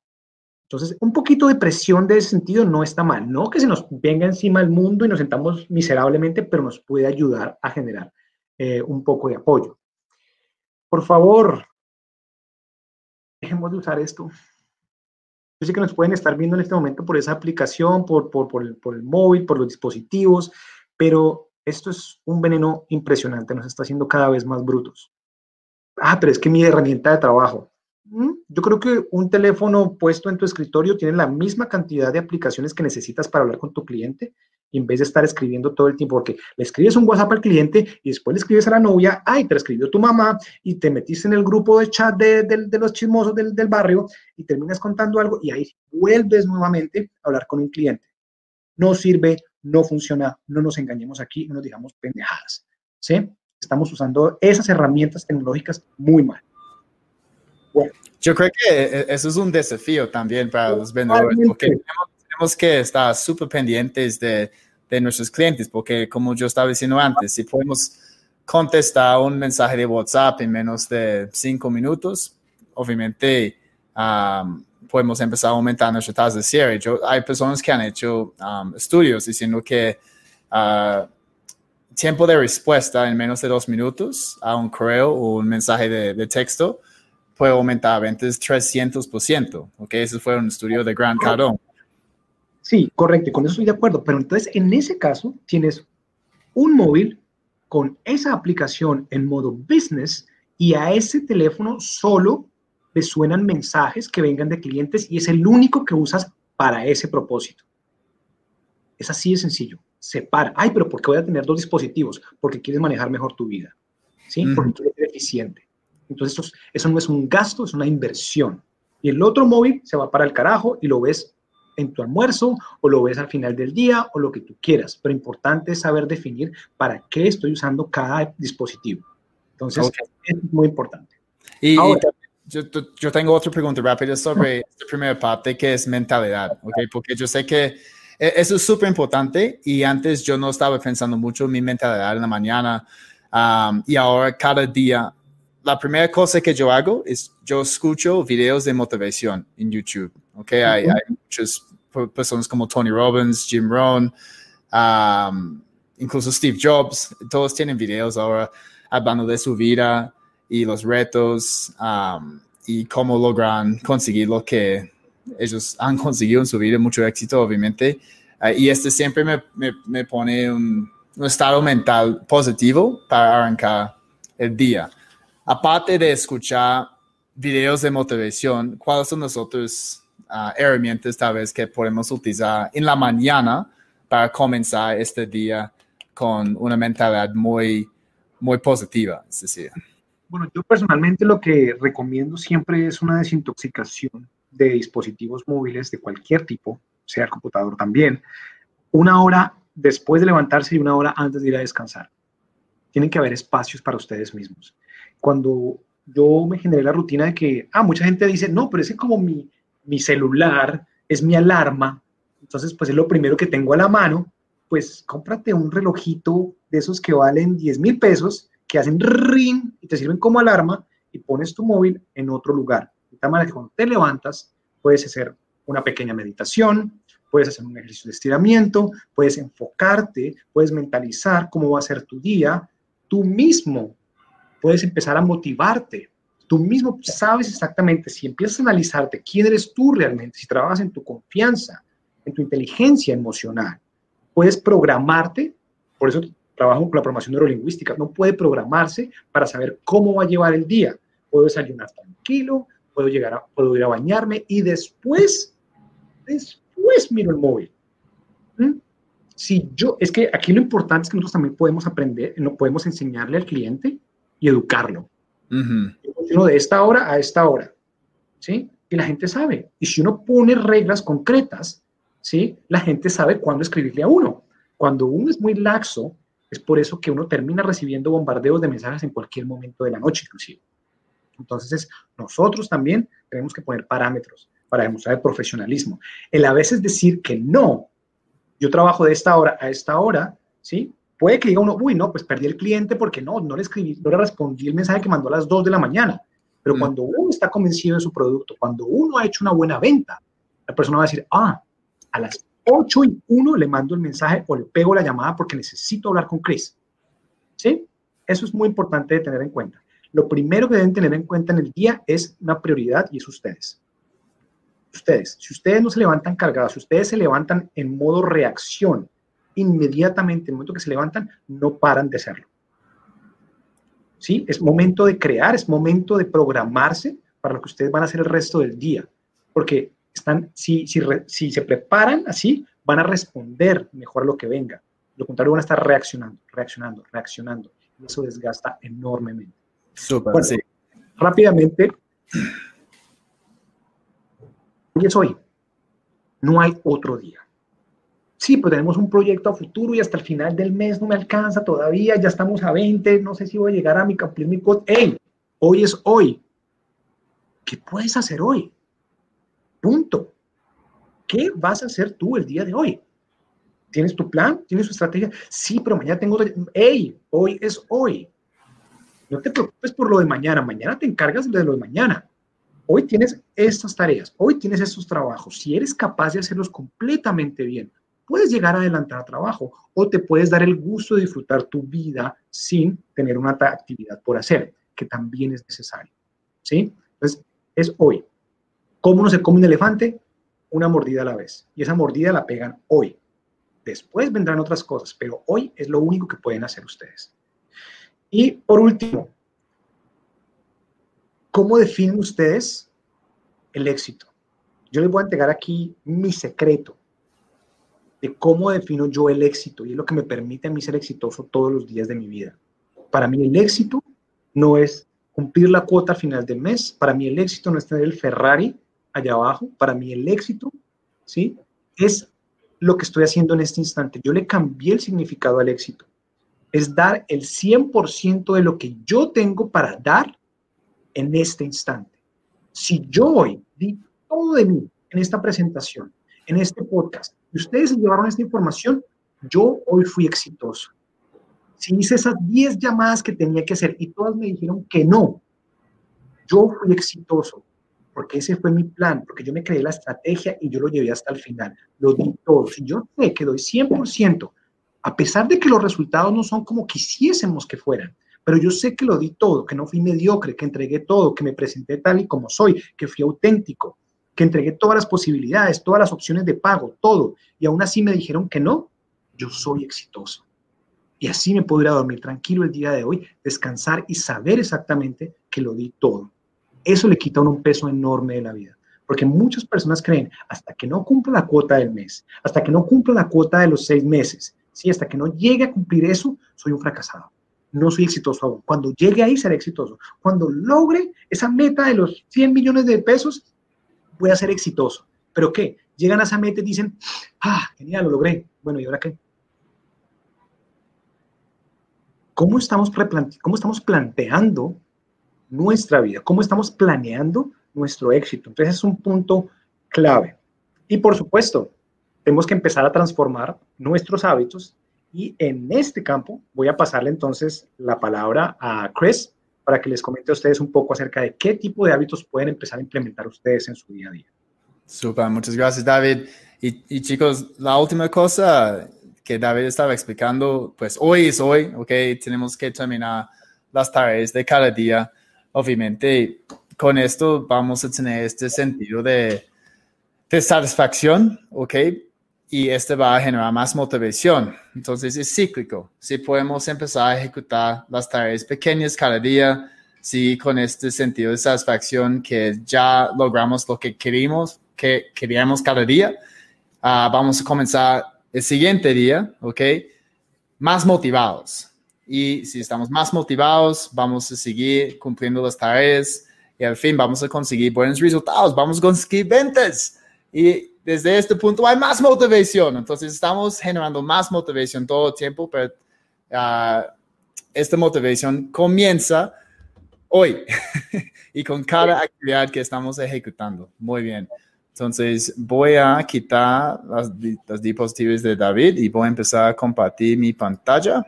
Entonces, un poquito de presión de ese sentido no está mal. No que se nos venga encima el mundo y nos sentamos miserablemente, pero nos puede ayudar a generar eh, un poco de apoyo. Por favor, dejemos de usar esto. Yo sé que nos pueden estar viendo en este momento por esa aplicación, por, por, por el móvil, por los dispositivos, pero esto es un veneno impresionante, nos está haciendo cada vez más brutos. Ah, pero es que mi herramienta de trabajo, yo creo que un teléfono puesto en tu escritorio tiene la misma cantidad de aplicaciones que necesitas para hablar con tu cliente en vez de estar escribiendo todo el tiempo, porque le escribes un WhatsApp al cliente y después le escribes a la novia, ay, te escribió tu mamá y te metiste en el grupo de chat de, los chismosos del, del, barrio y terminas contando algo y ahí vuelves nuevamente a hablar con un cliente. No sirve, no funciona, no nos engañemos aquí, no nos digamos pendejadas. ¿Sí? Estamos usando esas herramientas tecnológicas muy mal. Yo creo que e, e, eso es un desafío también para los vendedores, porque tenemos, que estar súper pendientes de, de, nuestros clientes, porque como yo estaba diciendo antes, si podemos contestar un mensaje de WhatsApp en menos de cinco minutos, obviamente podemos empezar a aumentar nuestra tasa de cierre. Yo, hay personas que han hecho estudios diciendo que uh, tiempo de respuesta en menos de dos minutos a un correo o un mensaje de, de texto puede aumentar ventas 300%. ¿ok? Ese fue un estudio de Grant Cardone. Sí, correcto, con eso estoy de acuerdo. Pero entonces, en ese caso, tienes un móvil con esa aplicación en modo business y a ese teléfono solo le suenan mensajes que vengan de clientes y es el único que usas para ese propósito. Es así de sencillo. Separa. Ay, pero ¿por qué voy a tener dos dispositivos? Porque quieres manejar mejor tu vida. ¿Sí? Porque quieres ser eficiente. Entonces, eso, no es un gasto, es una inversión. Y el otro móvil se va para el carajo y lo ves en tu almuerzo o lo ves al final del día o lo que tú quieras. Pero importante es saber definir para qué estoy usando cada dispositivo. Entonces, es muy importante. Y, yo, tengo otra pregunta rápida sobre esta primera parte que es mentalidad, ¿ok? Porque yo sé que e, eso es súper importante y antes yo no estaba pensando mucho en mi mentalidad en la mañana um, y ahora cada día la primera cosa que yo hago es yo escucho videos de motivación en YouTube. Okay, hay, hay muchas personas como Tony Robbins, Jim Rohn, um, incluso Steve Jobs. Todos tienen videos ahora hablando de su vida y los retos um, y cómo logran conseguir lo que ellos han conseguido en su vida, mucho éxito, obviamente. Uh, y este siempre me, me, me pone un, un estado mental positivo para arrancar el día aparte de escuchar videos de motivación, ¿cuáles son las otras uh, herramientas tal vez que podemos utilizar en la mañana para comenzar este día con una mentalidad muy, muy positiva? Decir. Bueno, yo personalmente lo que recomiendo siempre es una desintoxicación de dispositivos móviles de cualquier tipo, sea el computador también, una hora después de levantarse y una hora antes de ir a descansar. tienen que haber espacios para ustedes mismos. Cuando yo me generé la rutina de que, ah, mucha gente dice, no, pero es que como mi, mi celular es mi alarma, entonces pues es lo primero que tengo a la mano, pues cómprate un relojito de esos que valen 10 mil pesos, que hacen ring y te sirven como alarma y pones tu móvil en otro lugar. De tal manera que cuando te levantas, puedes hacer una pequeña meditación, puedes hacer un ejercicio de estiramiento, puedes enfocarte, puedes mentalizar cómo va a ser tu día, tú mismo puedes empezar a motivarte. Tú mismo sabes exactamente, si empiezas a analizarte quién eres tú realmente, si trabajas en tu confianza, en tu inteligencia emocional, puedes programarte, por eso trabajo con la programación neurolingüística, no puede programarse para saber cómo va a llevar el día. Puedo desayunar tranquilo, puedo llegar a, puedo ir a bañarme y después, después miro el móvil. ¿Mm? Si yo, es que aquí lo importante es que nosotros también podemos aprender, podemos enseñarle al cliente y educarlo. Yo de esta hora a esta hora, ¿sí? Y la gente sabe. Y si uno pone reglas concretas, ¿sí? La gente sabe cuándo escribirle a uno. Cuando uno es muy laxo, es por eso que uno termina recibiendo bombardeos de mensajes en cualquier momento de la noche, inclusive. Entonces, nosotros también tenemos que poner parámetros para demostrar el profesionalismo. El a veces decir que no, yo trabajo de esta hora a esta hora, ¿sí? Puede que diga uno, uy, no, pues perdí el cliente porque no, no le escribí, no le respondí el mensaje que mandó a las 2 de la mañana. Pero mm. cuando uno está convencido de su producto, cuando uno ha hecho una buena venta, la persona va a decir, ah, a las 8 y 1 le mando el mensaje o le pego la llamada porque necesito hablar con Chris. ¿Sí? Eso es muy importante de tener en cuenta. Lo primero que deben tener en cuenta en el día es una prioridad y es ustedes. Ustedes, si ustedes no se levantan cargados, si ustedes se levantan en modo reacción, inmediatamente, en el momento que se levantan, no paran de hacerlo. ¿Sí? Es momento de crear, es momento de programarse para lo que ustedes van a hacer el resto del día. Porque están, si, si, si se preparan así, van a responder mejor a lo que venga. Lo contrario, van a estar reaccionando, reaccionando, reaccionando. Y eso desgasta enormemente. Súper, sí. Rápidamente, hoy es hoy. No hay otro día. Sí, pues tenemos un proyecto a futuro y hasta el final del mes no me alcanza todavía, ya estamos a 20, no sé si voy a llegar a mi cumplir mi. ¡Ey! Hoy es hoy. ¿Qué puedes hacer hoy? Punto. ¿Qué vas a hacer tú el día de hoy? ¿Tienes tu plan? ¿Tienes tu estrategia? Sí, pero mañana tengo... ¡Ey! Hoy es hoy. No te preocupes por lo de mañana. Mañana te encargas de lo de mañana. Hoy tienes estas tareas. Hoy tienes estos trabajos. Si eres capaz de hacerlos completamente bien, puedes llegar a adelantar trabajo o te puedes dar el gusto de disfrutar tu vida sin tener una actividad por hacer, que también es necesario. ¿Sí? Entonces, es hoy. ¿Cómo uno se come un elefante? Una mordida a la vez. Y esa mordida la pegan hoy. Después vendrán otras cosas, pero hoy es lo único que pueden hacer ustedes. Y por último, ¿cómo definen ustedes el éxito? Yo les voy a entregar aquí mi secreto de cómo defino yo el éxito y es lo que me permite a mí ser exitoso todos los días de mi vida. Para mí el éxito no es cumplir la cuota al final del mes, para mí el éxito no es tener el Ferrari allá abajo, para mí el éxito, ¿sí? Es lo que estoy haciendo en este instante. Yo le cambié el significado al éxito es dar el 100% de lo que yo tengo para dar en este instante. Si yo hoy di todo de mí en esta presentación, en este podcast, y ustedes se llevaron esta información, yo hoy fui exitoso. Si hice esas 10 llamadas que tenía que hacer y todas me dijeron que no, yo fui exitoso, porque ese fue mi plan, porque yo me creé la estrategia y yo lo llevé hasta el final. Lo di todo. Si yo sé que doy 100%, a pesar de que los resultados no son como quisiésemos que fueran, pero yo sé que lo di todo, que no fui mediocre, que entregué todo, que me presenté tal y como soy, que fui auténtico, que entregué todas las posibilidades, todas las opciones de pago, todo, y aún así me dijeron que no, yo soy exitoso. Y así me a dormir tranquilo el día de hoy, descansar y saber exactamente que lo di todo. Eso le quita un peso enorme de la vida. Porque muchas personas creen, hasta que no cumpla la cuota del mes, hasta que no cumpla la cuota de los seis meses, ¿sí? Hasta que no llegue a cumplir eso, soy un fracasado. No soy exitoso aún. Cuando llegue ahí, seré exitoso. Cuando logre esa meta de los 100 millones de pesos, voy a ser exitoso. ¿Pero qué? Llegan a esa meta y dicen, ah, genial, lo logré. Bueno, ¿y ahora qué? cómo estamos, cómo estamos planteando nuestra vida, cómo estamos planeando nuestro éxito. Entonces es un punto clave. Y por supuesto, tenemos que empezar a transformar nuestros hábitos y en este campo voy a pasarle entonces la palabra a Chris para que les comente a ustedes un poco acerca de qué tipo de hábitos pueden empezar a implementar ustedes en su día a día. Super, muchas gracias David. Y, chicos, la última cosa que David estaba explicando, pues hoy es hoy, ¿ok? Tenemos que terminar las tareas de cada día. Obviamente, con esto vamos a tener este sentido de, satisfacción, ¿ok? Y este va a generar más motivación. Entonces es cíclico. Si podemos empezar a ejecutar las tareas pequeñas cada día, si con este sentido de satisfacción que ya logramos lo que queríamos, que queríamos cada día, uh, vamos a comenzar el siguiente día, ¿ok? Más motivados. Y si estamos más motivados, vamos a seguir cumpliendo las tareas y al fin vamos a conseguir buenos resultados, vamos a conseguir ventas. Y desde este punto hay más motivación. Entonces estamos generando más motivación todo el tiempo, pero uh, esta motivación comienza hoy [laughs] y con cada actividad que estamos ejecutando. Muy bien. Entonces voy a quitar las, las dispositivos de David y voy a empezar a compartir mi pantalla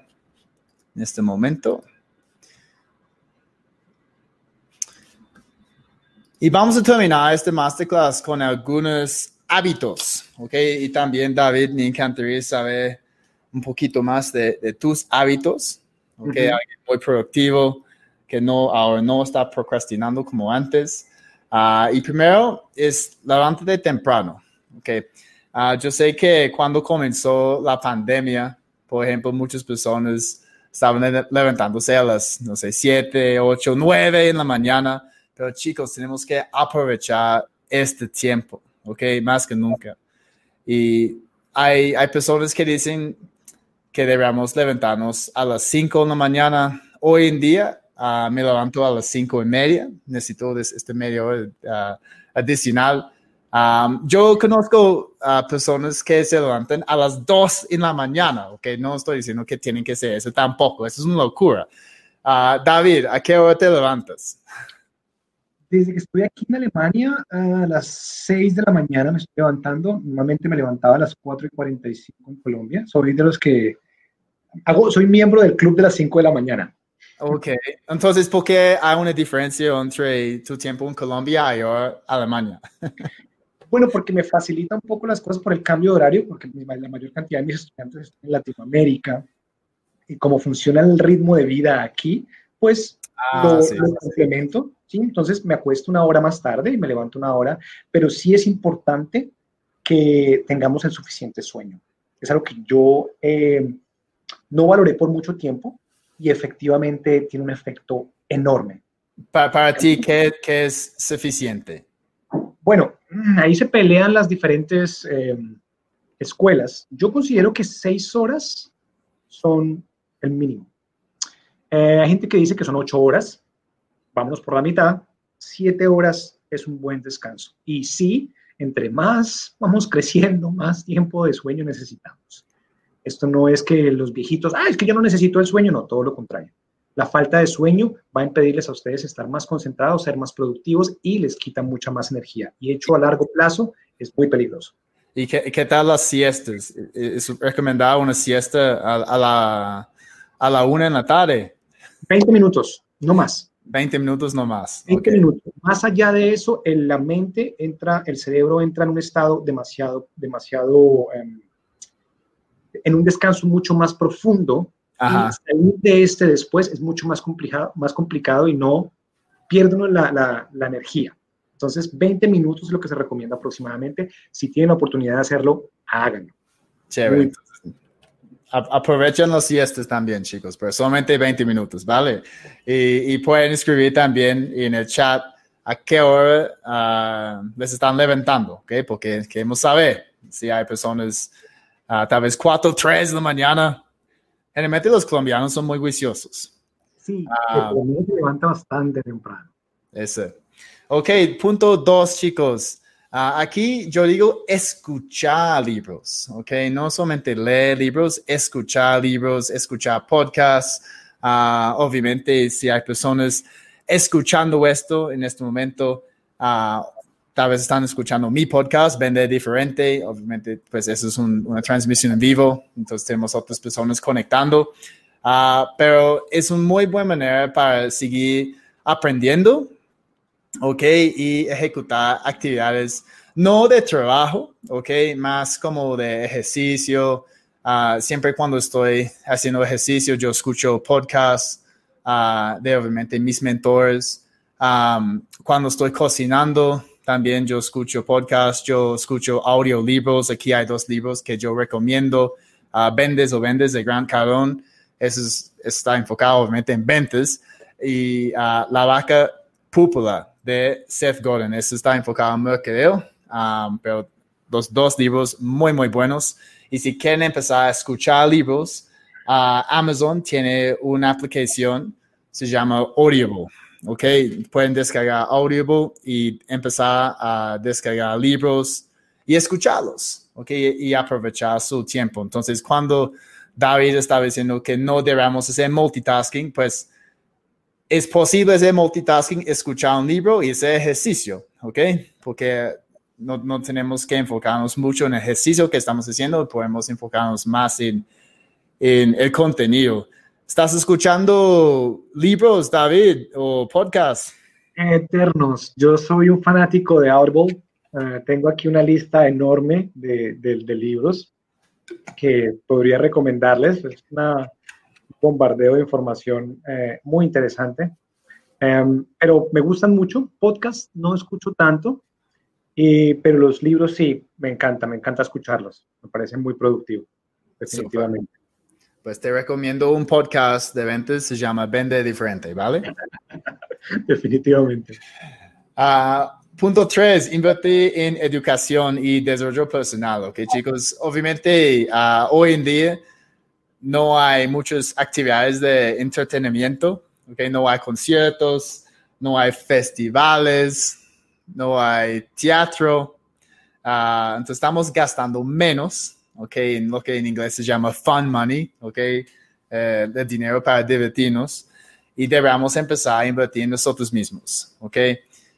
en este momento. Y vamos a terminar este masterclass con algunos hábitos, ¿ok? Y también, David, me encantaría saber un poquito más de, tus hábitos, ¿ok? muy productivo, que no, ahora no está procrastinando como antes. Ah, y primero es levántate temprano. Okay. Uh, yo sé que cuando comenzó la pandemia, por ejemplo, muchas personas estaban levantándose a las, no sé, 7, 8, 9 en la mañana, pero chicos, tenemos que aprovechar este tiempo, ¿ok? Más que nunca. Y hay, hay personas que dicen que debemos levantarnos a las 5 de la mañana. Hoy en día, Ah, me levanto a las cinco y media, necesito este medio uh, adicional. Um, yo conozco a personas que se levantan a las dos en la mañana, ok, no estoy diciendo que tienen que ser eso tampoco, eso es una locura. Uh, David, ¿a qué hora te levantas? Desde que estoy aquí en Alemania, a las 6 de la mañana me estoy levantando. Normalmente me levantaba a las 4 y 45 en Colombia. Soy de los que hago, soy miembro del club de las 5 de la mañana. Ok, entonces, ¿por qué hay una diferencia entre tu tiempo en Colombia y Alemania? [laughs] Bueno, porque me facilita un poco las cosas por el cambio de horario, porque la mayor cantidad de mis estudiantes están en Latinoamérica y como funciona el ritmo de vida aquí, pues ah, lo, complemento, ¿sí? Entonces me acuesto una hora más tarde y me levanto una hora, pero sí es importante que tengamos el suficiente sueño. Es algo que yo eh, no valoré por mucho tiempo, y efectivamente tiene un efecto enorme. Para, ti, ¿qué, ¿qué, es suficiente? Bueno, ahí se pelean las diferentes eh, escuelas. Yo considero que seis horas son el mínimo. Eh, hay gente que dice que son ocho horas. Vámonos por la mitad. Siete horas es un buen descanso. Y sí, entre más vamos [laughs] creciendo, más tiempo de sueño necesitamos. Esto no es que los viejitos, ah, es que yo no necesito el sueño, no, todo lo contrario. La falta de sueño va a impedirles a ustedes estar más concentrados, ser más productivos y les quita mucha más energía. Y hecho a largo plazo es muy peligroso. ¿Y qué, tal las siestas? ¿Es recomendado una siesta a, la, a la una en la tarde? 20 minutos, no más. 20 minutos no más. 20 minutos. Más allá de eso, en la mente entra, el cerebro entra en un estado demasiado, demasiado em, en un descanso mucho más profundo. Y salir de este después es mucho más complicado, más complicado y no pierde la, la, la, energía. Entonces, 20 minutos es lo que se recomienda aproximadamente. Si tienen la oportunidad de hacerlo, háganlo. Chévere. Aprovechen los siestas también, chicos, pero solamente 20 minutos, ¿vale? Y, y pueden escribir también en el chat a qué hora ah, les están levantando, ¿ok? Porque queremos saber si hay personas uh, tal vez 4 3 de la mañana. Generalmente los colombianos son muy juiciosos. Sí, uh, se levanta bastante temprano. Ese. Ok, punto dos, chicos. Uh, aquí yo digo escuchar libros, ¿ok? No solamente leer libros, escuchar libros, escuchar podcasts. Ah, obviamente, si hay personas escuchando esto en este momento, ah, tal vez están escuchando mi podcast, Vende Diferente. Obviamente, pues eso es una transmisión en vivo, entonces tenemos otras personas conectando. Ah, pero es una muy buena manera para seguir aprendiendo, ¿ok? Y ejecutar actividades no de trabajo, ¿ok? Más como de ejercicio. Ah, siempre cuando estoy haciendo ejercicio, yo escucho podcasts uh, de obviamente mis mentores. cuando estoy cocinando, también yo escucho podcasts, yo escucho audiolibros. Aquí hay dos libros que yo recomiendo. Uh, Vendes o Vendes de Grant Cardone. Eso está enfocado obviamente en ventas. Y La vaca púpula de Seth Godin. Eso está enfocado en mercadeo Um, pero los dos libros muy, muy buenos. Y si quieren empezar a escuchar libros, uh, Amazon tiene una aplicación, se llama Audible. ¿Ok? Pueden descargar Audible y empezar a descargar libros y escucharlos, ¿ok? Y aprovechar su tiempo. Entonces, cuando David estaba diciendo que no debemos hacer multitasking, pues es posible hacer multitasking, escuchar un libro y hacer ejercicio, ¿ok? Porque no, no, tenemos que enfocarnos mucho en el ejercicio que estamos haciendo, podemos enfocarnos más en, en el contenido. ¿Estás escuchando libros, David, o podcasts? Eternos. Yo soy un fanático de Audible. Eh, tengo aquí una lista enorme de, libros que podría recomendarles. Es un bombardeo de información eh, muy interesante. Em, pero me gustan mucho. Podcasts no escucho tanto pero los libros sí, me encanta, me encanta escucharlos. Me parecen muy productivos, definitivamente. Pues te recomiendo un podcast de ventas, se llama Vende Diferente, ¿vale? [laughs] definitivamente. Uh, punto tres, invertir en educación y desarrollo personal, ¿ok, chicos? Obviamente, uh, hoy en día no hay muchas actividades de entretenimiento, ¿ok? No hay conciertos, no hay festivales, no hay teatro. Ah, entonces estamos gastando menos, ¿ok? En lo que en inglés se llama fun money, ¿ok? Eh, de dinero para divertirnos. Y debemos empezar a invertir en nosotros mismos, ¿ok?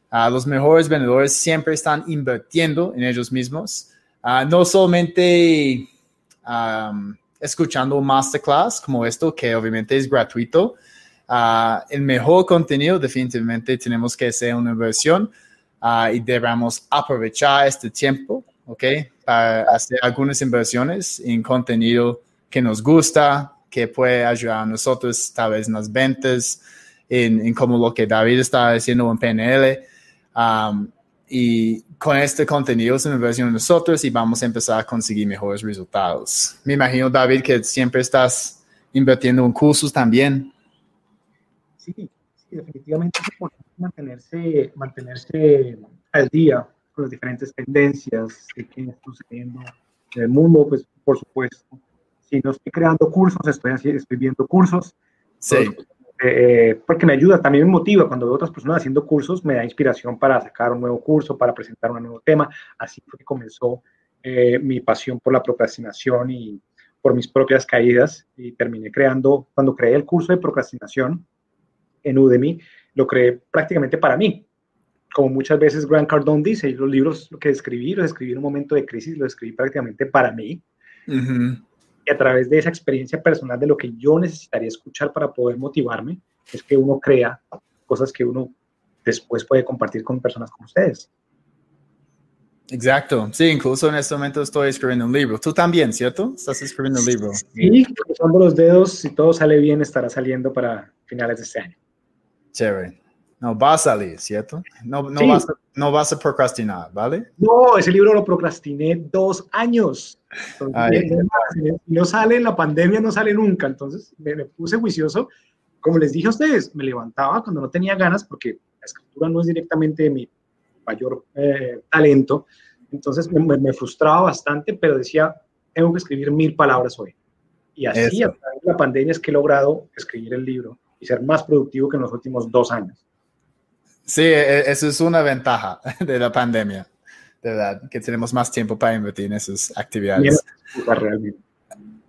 Ah, los mejores vendedores siempre están invirtiendo en ellos mismos. Ah, no solamente escuchando un masterclass como esto, que obviamente es gratuito. el mejor contenido definitivamente tenemos que hacer una inversión y debemos aprovechar este tiempo, ¿ok? Para hacer algunas inversiones en contenido que nos gusta, que puede ayudar a nosotros tal vez en las ventas, en, en como lo que David está haciendo en PNL. y con este contenido es una inversión en nosotros y vamos a empezar a conseguir mejores resultados. Me imagino, David, que siempre estás invirtiendo en cursos también. Sí, sí definitivamente es importante mantenerse, mantenerse al día con las diferentes tendencias de qué está sucediendo en el mundo, pues por supuesto. Si no estoy creando cursos, estoy, estoy viendo cursos. Sí. Eh, porque me ayuda, también me motiva cuando veo otras personas haciendo cursos, me da inspiración para sacar un nuevo curso, para presentar un nuevo tema. Así fue que comenzó eh, mi pasión por la procrastinación y por mis propias caídas y terminé creando, cuando creé el curso de procrastinación en Udemy, lo creé prácticamente para mí. Como muchas veces Grant Cardone dice, los libros que escribí, los escribí en un momento de crisis, los escribí prácticamente para mí. Y a través de esa experiencia personal de lo que yo necesitaría escuchar para poder motivarme, es que uno crea cosas que uno después puede compartir con personas como ustedes. Exacto, sí, incluso en este momento estoy escribiendo un libro. Tú también, ¿cierto? Estás escribiendo un libro. Sí, cruzando los dedos, si todo sale bien, estará saliendo para finales de este año. Chévere. No, va a salir, ¿cierto? No, no, vas a, no vas a procrastinar, ¿vale? No, ese libro lo procrastiné dos años. no sale en la pandemia, no sale nunca. Entonces me, puse juicioso. Como les dije a ustedes, me levantaba cuando no tenía ganas, porque la escritura no es directamente mi mayor eh, talento. Entonces me, me, frustraba bastante, pero decía, tengo que escribir mil palabras hoy. Y así, a través de la pandemia, es que he logrado escribir el libro y ser más productivo que en los últimos dos años. Sí, e, e, eso es una ventaja [laughs] de la pandemia, de verdad, que tenemos más tiempo para invertir en esas actividades.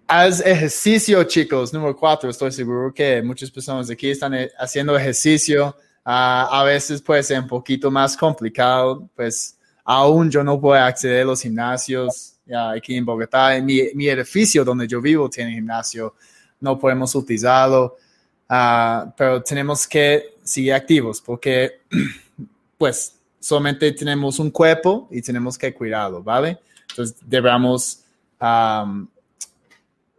Haz ejercicio, chicos. Número cuatro, estoy seguro que muchas personas aquí están eh, haciendo ejercicio. Ah, a veces puede ser un poquito más complicado, pues aún yo no puedo acceder a los gimnasios aquí en Bogotá. En mi, edificio donde yo vivo tiene gimnasio, no podemos utilizarlo, ah, pero tenemos que seguir activos porque [clears throat] pues solamente tenemos un cuerpo y tenemos que cuidarlo, ¿vale? Entonces debemos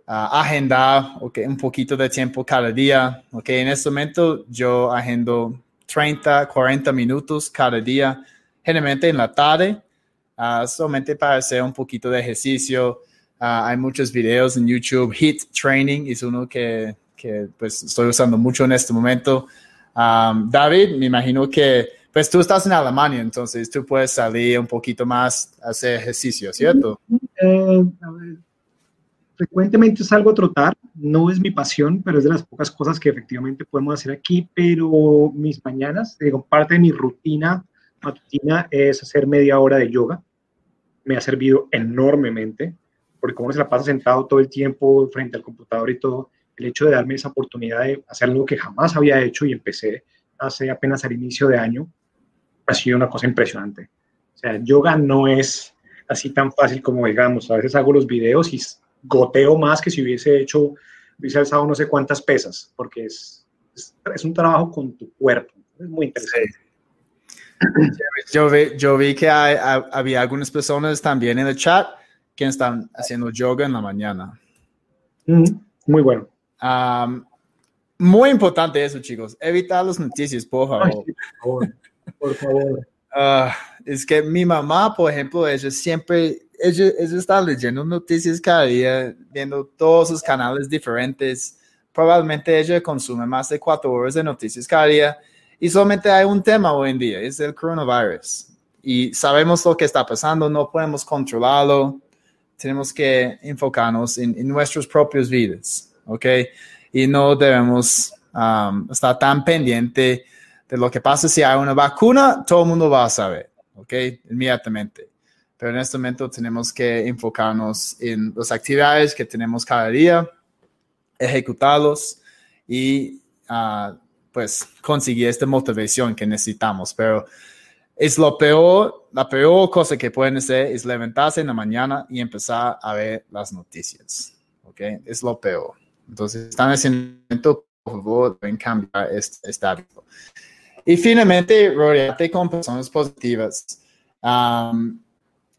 agendar un poquito de tiempo cada día. Okay, en este momento yo agendo 30, 40 minutos cada día, generalmente en la tarde, uh, solamente para hacer un poquito de ejercicio. Uh, hay muchos videos en YouTube. HIT Training es uno que, que pues, estoy usando mucho en este momento. Um, David, me imagino que pues tú estás en Alemania, entonces tú puedes salir un poquito más a hacer ejercicio, ¿cierto? Eh, frecuentemente salgo a trotar, no es mi pasión, pero es de las pocas cosas que efectivamente podemos hacer aquí, pero mis mañanas, digo, parte de mi rutina matutina es hacer media hora de yoga. Me ha servido enormemente, porque como se la pasa sentado todo el tiempo frente al computador y todo, el hecho de darme esa oportunidad de hacer algo que jamás había hecho y empecé hace apenas al inicio de año, ha sido una cosa impresionante. O sea, yoga no es así tan fácil como digamos. A veces hago los videos y goteo más que si hubiese hecho, hubiese alzado no sé cuántas pesas, porque es, es, un trabajo con tu cuerpo. Es muy interesante. Yo vi, yo vi que había algunas personas también en el chat que están haciendo yoga en la mañana. muy bueno. Muy importante eso, chicos. Evitar las noticias, por favor. por favor. Ah, es que mi mamá, por ejemplo, ella siempre, ella, está leyendo noticias cada día, viendo todos sus canales diferentes. Probablemente ella consume más de cuatro horas de noticias cada día y solamente hay un tema hoy en día, es el coronavirus. Y sabemos lo que está pasando, no podemos controlarlo, tenemos que enfocarnos en, en nuestras propias vidas, ¿ok? Y no debemos um, estar tan pendiente de lo que pasa si hay una vacuna, todo el mundo va a saber, ¿ok? Inmediatamente. Pero en este momento tenemos que enfocarnos en las actividades que tenemos cada día, ejecutarlos y uh, pues conseguir esta motivación que necesitamos. Pero es lo peor, la peor cosa que pueden hacer es levantarse en la mañana y empezar a ver las noticias, ¿ok? Es lo peor. Entonces, están haciendo, por favor, deben cambiar este, este hábito. Y finalmente, rodearte con personas positivas.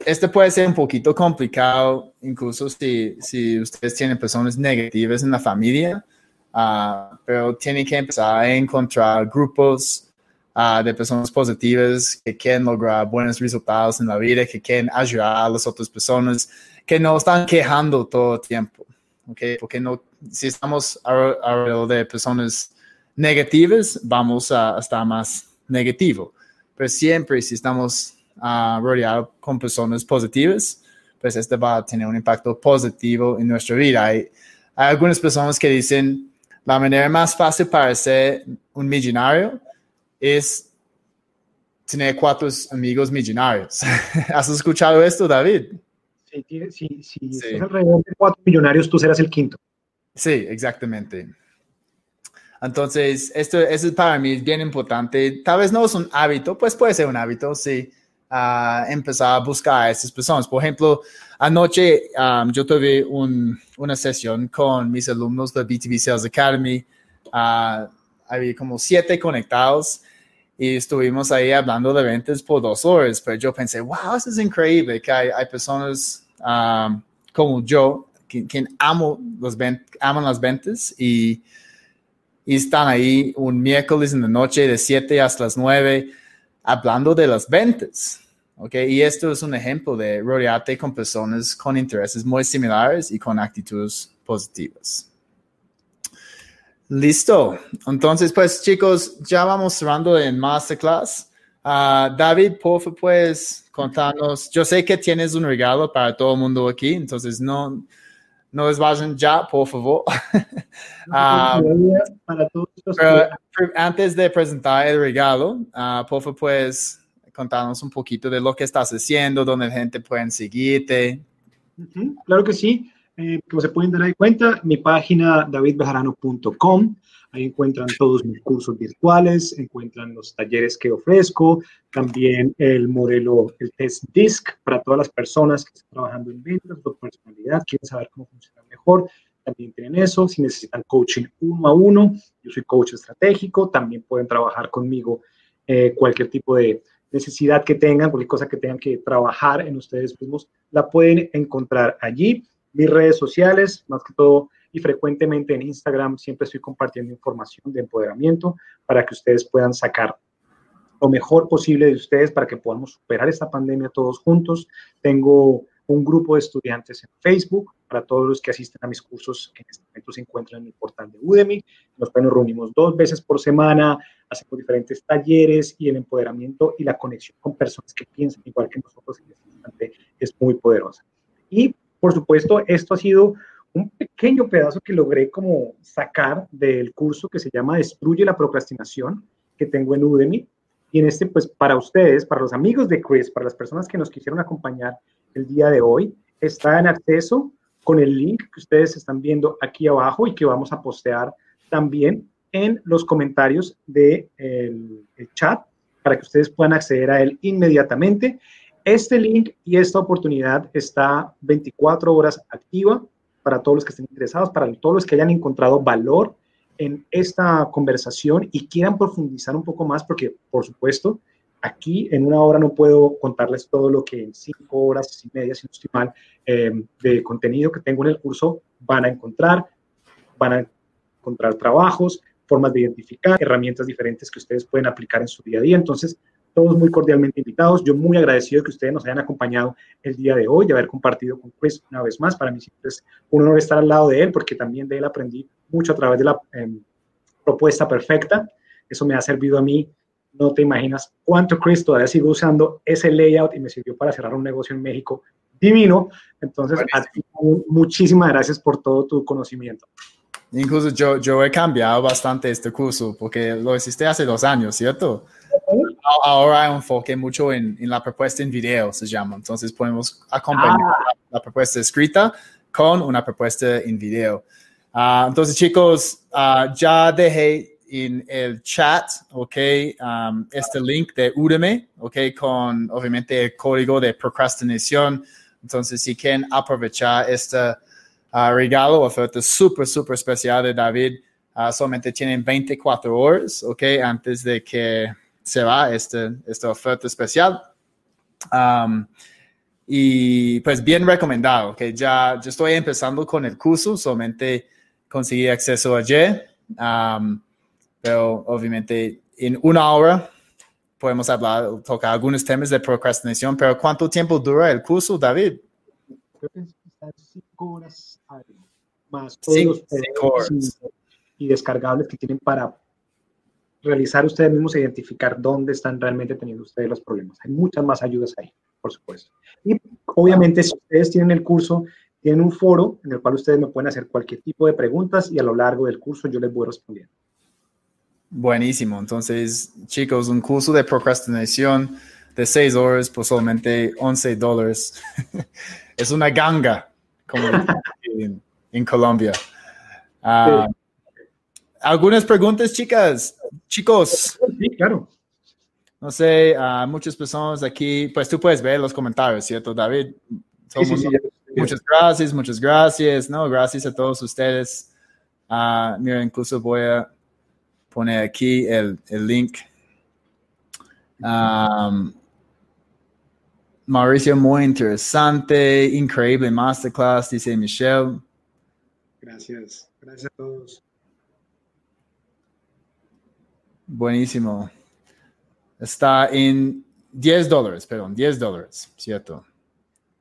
este puede ser un poquito complicado, incluso si, si ustedes tienen personas negativas en la familia, uh, pero tienen que empezar a encontrar grupos uh, de personas positivas que quieren lograr buenos resultados en la vida, que quieren ayudar a las otras personas, que no están quejando todo el tiempo. Okay? Porque no, si estamos alrededor de personas negativas, vamos a estar más negativo. Pero siempre si estamos uh, rodeados con personas positivas, pues este va a tener un impacto positivo en nuestra vida. Hay, hay algunas personas que dicen, la manera más fácil para ser un millonario es tener cuatro amigos millonarios. [laughs] ¿Has escuchado esto, David? Sí, sí, sí. sí. alrededor de cuatro millonarios, tú serás el quinto. Sí, exactamente. Entonces, esto, es para mí es bien importante. Tal vez no es un hábito, pues puede ser un hábito, sí. empezar a buscar a estas personas. Por ejemplo, anoche um, yo tuve una sesión con mis alumnos de BTV Sales Academy. Uh, había como siete conectados y estuvimos ahí hablando de ventas por dos horas. Pero yo pensé, wow, eso es increíble que hay, hay personas um, como yo que, que amo los aman las ventas y y están ahí un miércoles en la noche de 7 hasta las 9 hablando de las ventas. Okay, y esto es un ejemplo de rodearte con personas con intereses muy similares y con actitudes positivas. Listo. Entonces, pues chicos, ya vamos cerrando en Masterclass. Uh, David, por favor, puedes contarnos. Yo sé que tienes un regalo para todo el mundo aquí, entonces no, no les vayan ya, por favor. [laughs] Ah, antes de presentar el regalo, uh, por favor, puedes contarnos un poquito de lo que estás haciendo, donde la gente puede seguirte. Claro que sí. eh, como se pueden dar cuenta, mi página davidbejarano.com. Ahí encuentran todos mis cursos virtuales, encuentran los talleres que ofrezco, también el modelo, el test DISC para todas las personas que están trabajando en ventas o personalidad, quieren saber cómo funciona mejor. También tienen eso. Si necesitan coaching uno a uno, yo soy coach estratégico. También pueden trabajar conmigo eh, cualquier tipo de necesidad que tengan, cualquier cosa que tengan que trabajar en ustedes mismos, la pueden encontrar allí. Mis redes sociales, más que todo y frecuentemente en Instagram, siempre estoy compartiendo información de empoderamiento para que ustedes puedan sacar lo mejor posible de ustedes para que podamos superar esta pandemia todos juntos. Tengo un grupo de estudiantes en Facebook para todos los que asisten a mis cursos que en este momento se encuentran en el portal de Udemy. Nos, nos reunimos dos veces por semana, hacemos diferentes talleres y el empoderamiento y la conexión con personas que piensan igual que nosotros es muy poderosa. Y por supuesto, esto ha sido un pequeño pedazo que logré como sacar del curso que se llama Destruye la procrastinación que tengo en Udemy. Y en este, pues para ustedes, para los amigos de Chris, para las personas que nos quisieron acompañar el día de hoy, está en acceso con el link que ustedes están viendo aquí abajo y que vamos a postear también en los comentarios del de el chat para que ustedes puedan acceder a él inmediatamente. Este link y esta oportunidad está 24 horas activa para todos los que estén interesados, para todos los que hayan encontrado valor en esta conversación y quieran profundizar un poco más, porque por supuesto, aquí en una hora no puedo contarles todo lo que en cinco horas y media, si no estoy mal, eh, de contenido que tengo en el curso van a encontrar, van a encontrar trabajos, formas de identificar, herramientas diferentes que ustedes pueden aplicar en su día a día. Entonces, todos muy cordialmente invitados. Yo muy agradecido que ustedes nos hayan acompañado el día de hoy y haber compartido con Chris una vez más. Para mí siempre es un honor estar al lado de él porque también de él aprendí mucho a través de la em, propuesta perfecta. Eso me ha servido a mí. No te imaginas cuánto Chris todavía sigo usando ese layout y me sirvió para cerrar un negocio en México divino. Entonces, muchísimas gracias por todo tu conocimiento. Incluso yo, yo he cambiado bastante este curso porque lo hiciste hace dos años, ¿cierto? Ahora enfoque mucho en, en, la propuesta en video, se llama. Entonces podemos acompañar ah. la, propuesta escrita con una propuesta en video. Uh, entonces, chicos, uh, ya dejé en el chat, ok, um, este link de Udemy, ok, con obviamente el código de procrastinación. Entonces, si quieren aprovechar este uh, regalo, oferta súper, súper especial de David, solamente tienen 24 horas, ok, antes de que se va este, esta oferta especial. Um, y pues bien recomendado, que ya yo estoy empezando con el curso, solamente conseguí acceso ayer, um, pero obviamente en una hora podemos hablar, tocar algunos temas de procrastinación, pero ¿cuánto tiempo dura el curso, David? Creo que cinco horas más todos cinco, horas. y descargables que tienen para realizar ustedes mismos e identificar dónde están realmente teniendo ustedes los problemas. Hay muchas más ayudas ahí, por supuesto. Y obviamente, si ustedes tienen el curso, tienen un foro en el cual ustedes me pueden hacer cualquier tipo de preguntas y a lo largo del curso yo les voy respondiendo. Buenísimo. Entonces, chicos, un curso de procrastinación de 6 horas por solamente 11 dólares. [laughs] es una ganga, como en, Colombia. Ah, algunas preguntas, chicas, chicos. Sí, claro. No sé, a muchas personas aquí, pues tú puedes ver los comentarios, ¿cierto, David? Sí, sí, sí, muchas gracias, muchas gracias, ¿no? Gracias a todos ustedes. Uh, mira, incluso voy a poner aquí el, el link. Um, Mauricio, muy interesante, increíble masterclass, dice Michelle. Gracias, gracias a todos. Buenísimo. Está en 10 dólares, perdón, 10 dólares, ¿cierto?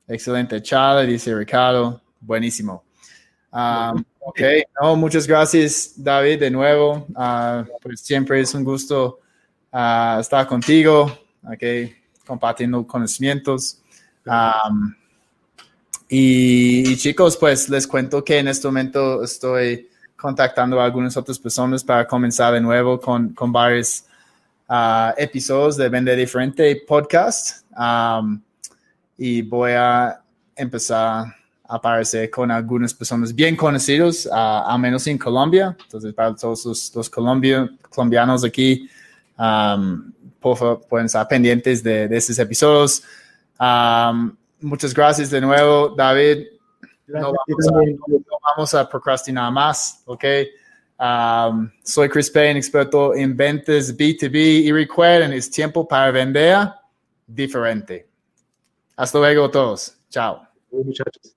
Excelente charla, dice Ricardo. Buenísimo. Ok, no, muchas gracias, David, de nuevo. Uh, pues siempre es un gusto uh, estar contigo, ok, compartiendo conocimientos. Y, chicos, pues les cuento que en este momento estoy contactando a algunas otras personas para comenzar de nuevo con, con varios uh, episodios de Vende Diferente podcast. Um, y voy a empezar aparecer con algunas personas bien conocidos, a al menos en Colombia. Entonces, para todos los, colombianos aquí, por favor, pueden estar pendientes de, de estos episodios. muchas gracias de nuevo, David. No vamos, a, procrastinar más, ¿ok? soy Chris Payne, experto en ventas B2B y recuerden, es tiempo para vender diferente. Hasta luego todos. Chao. muchachos.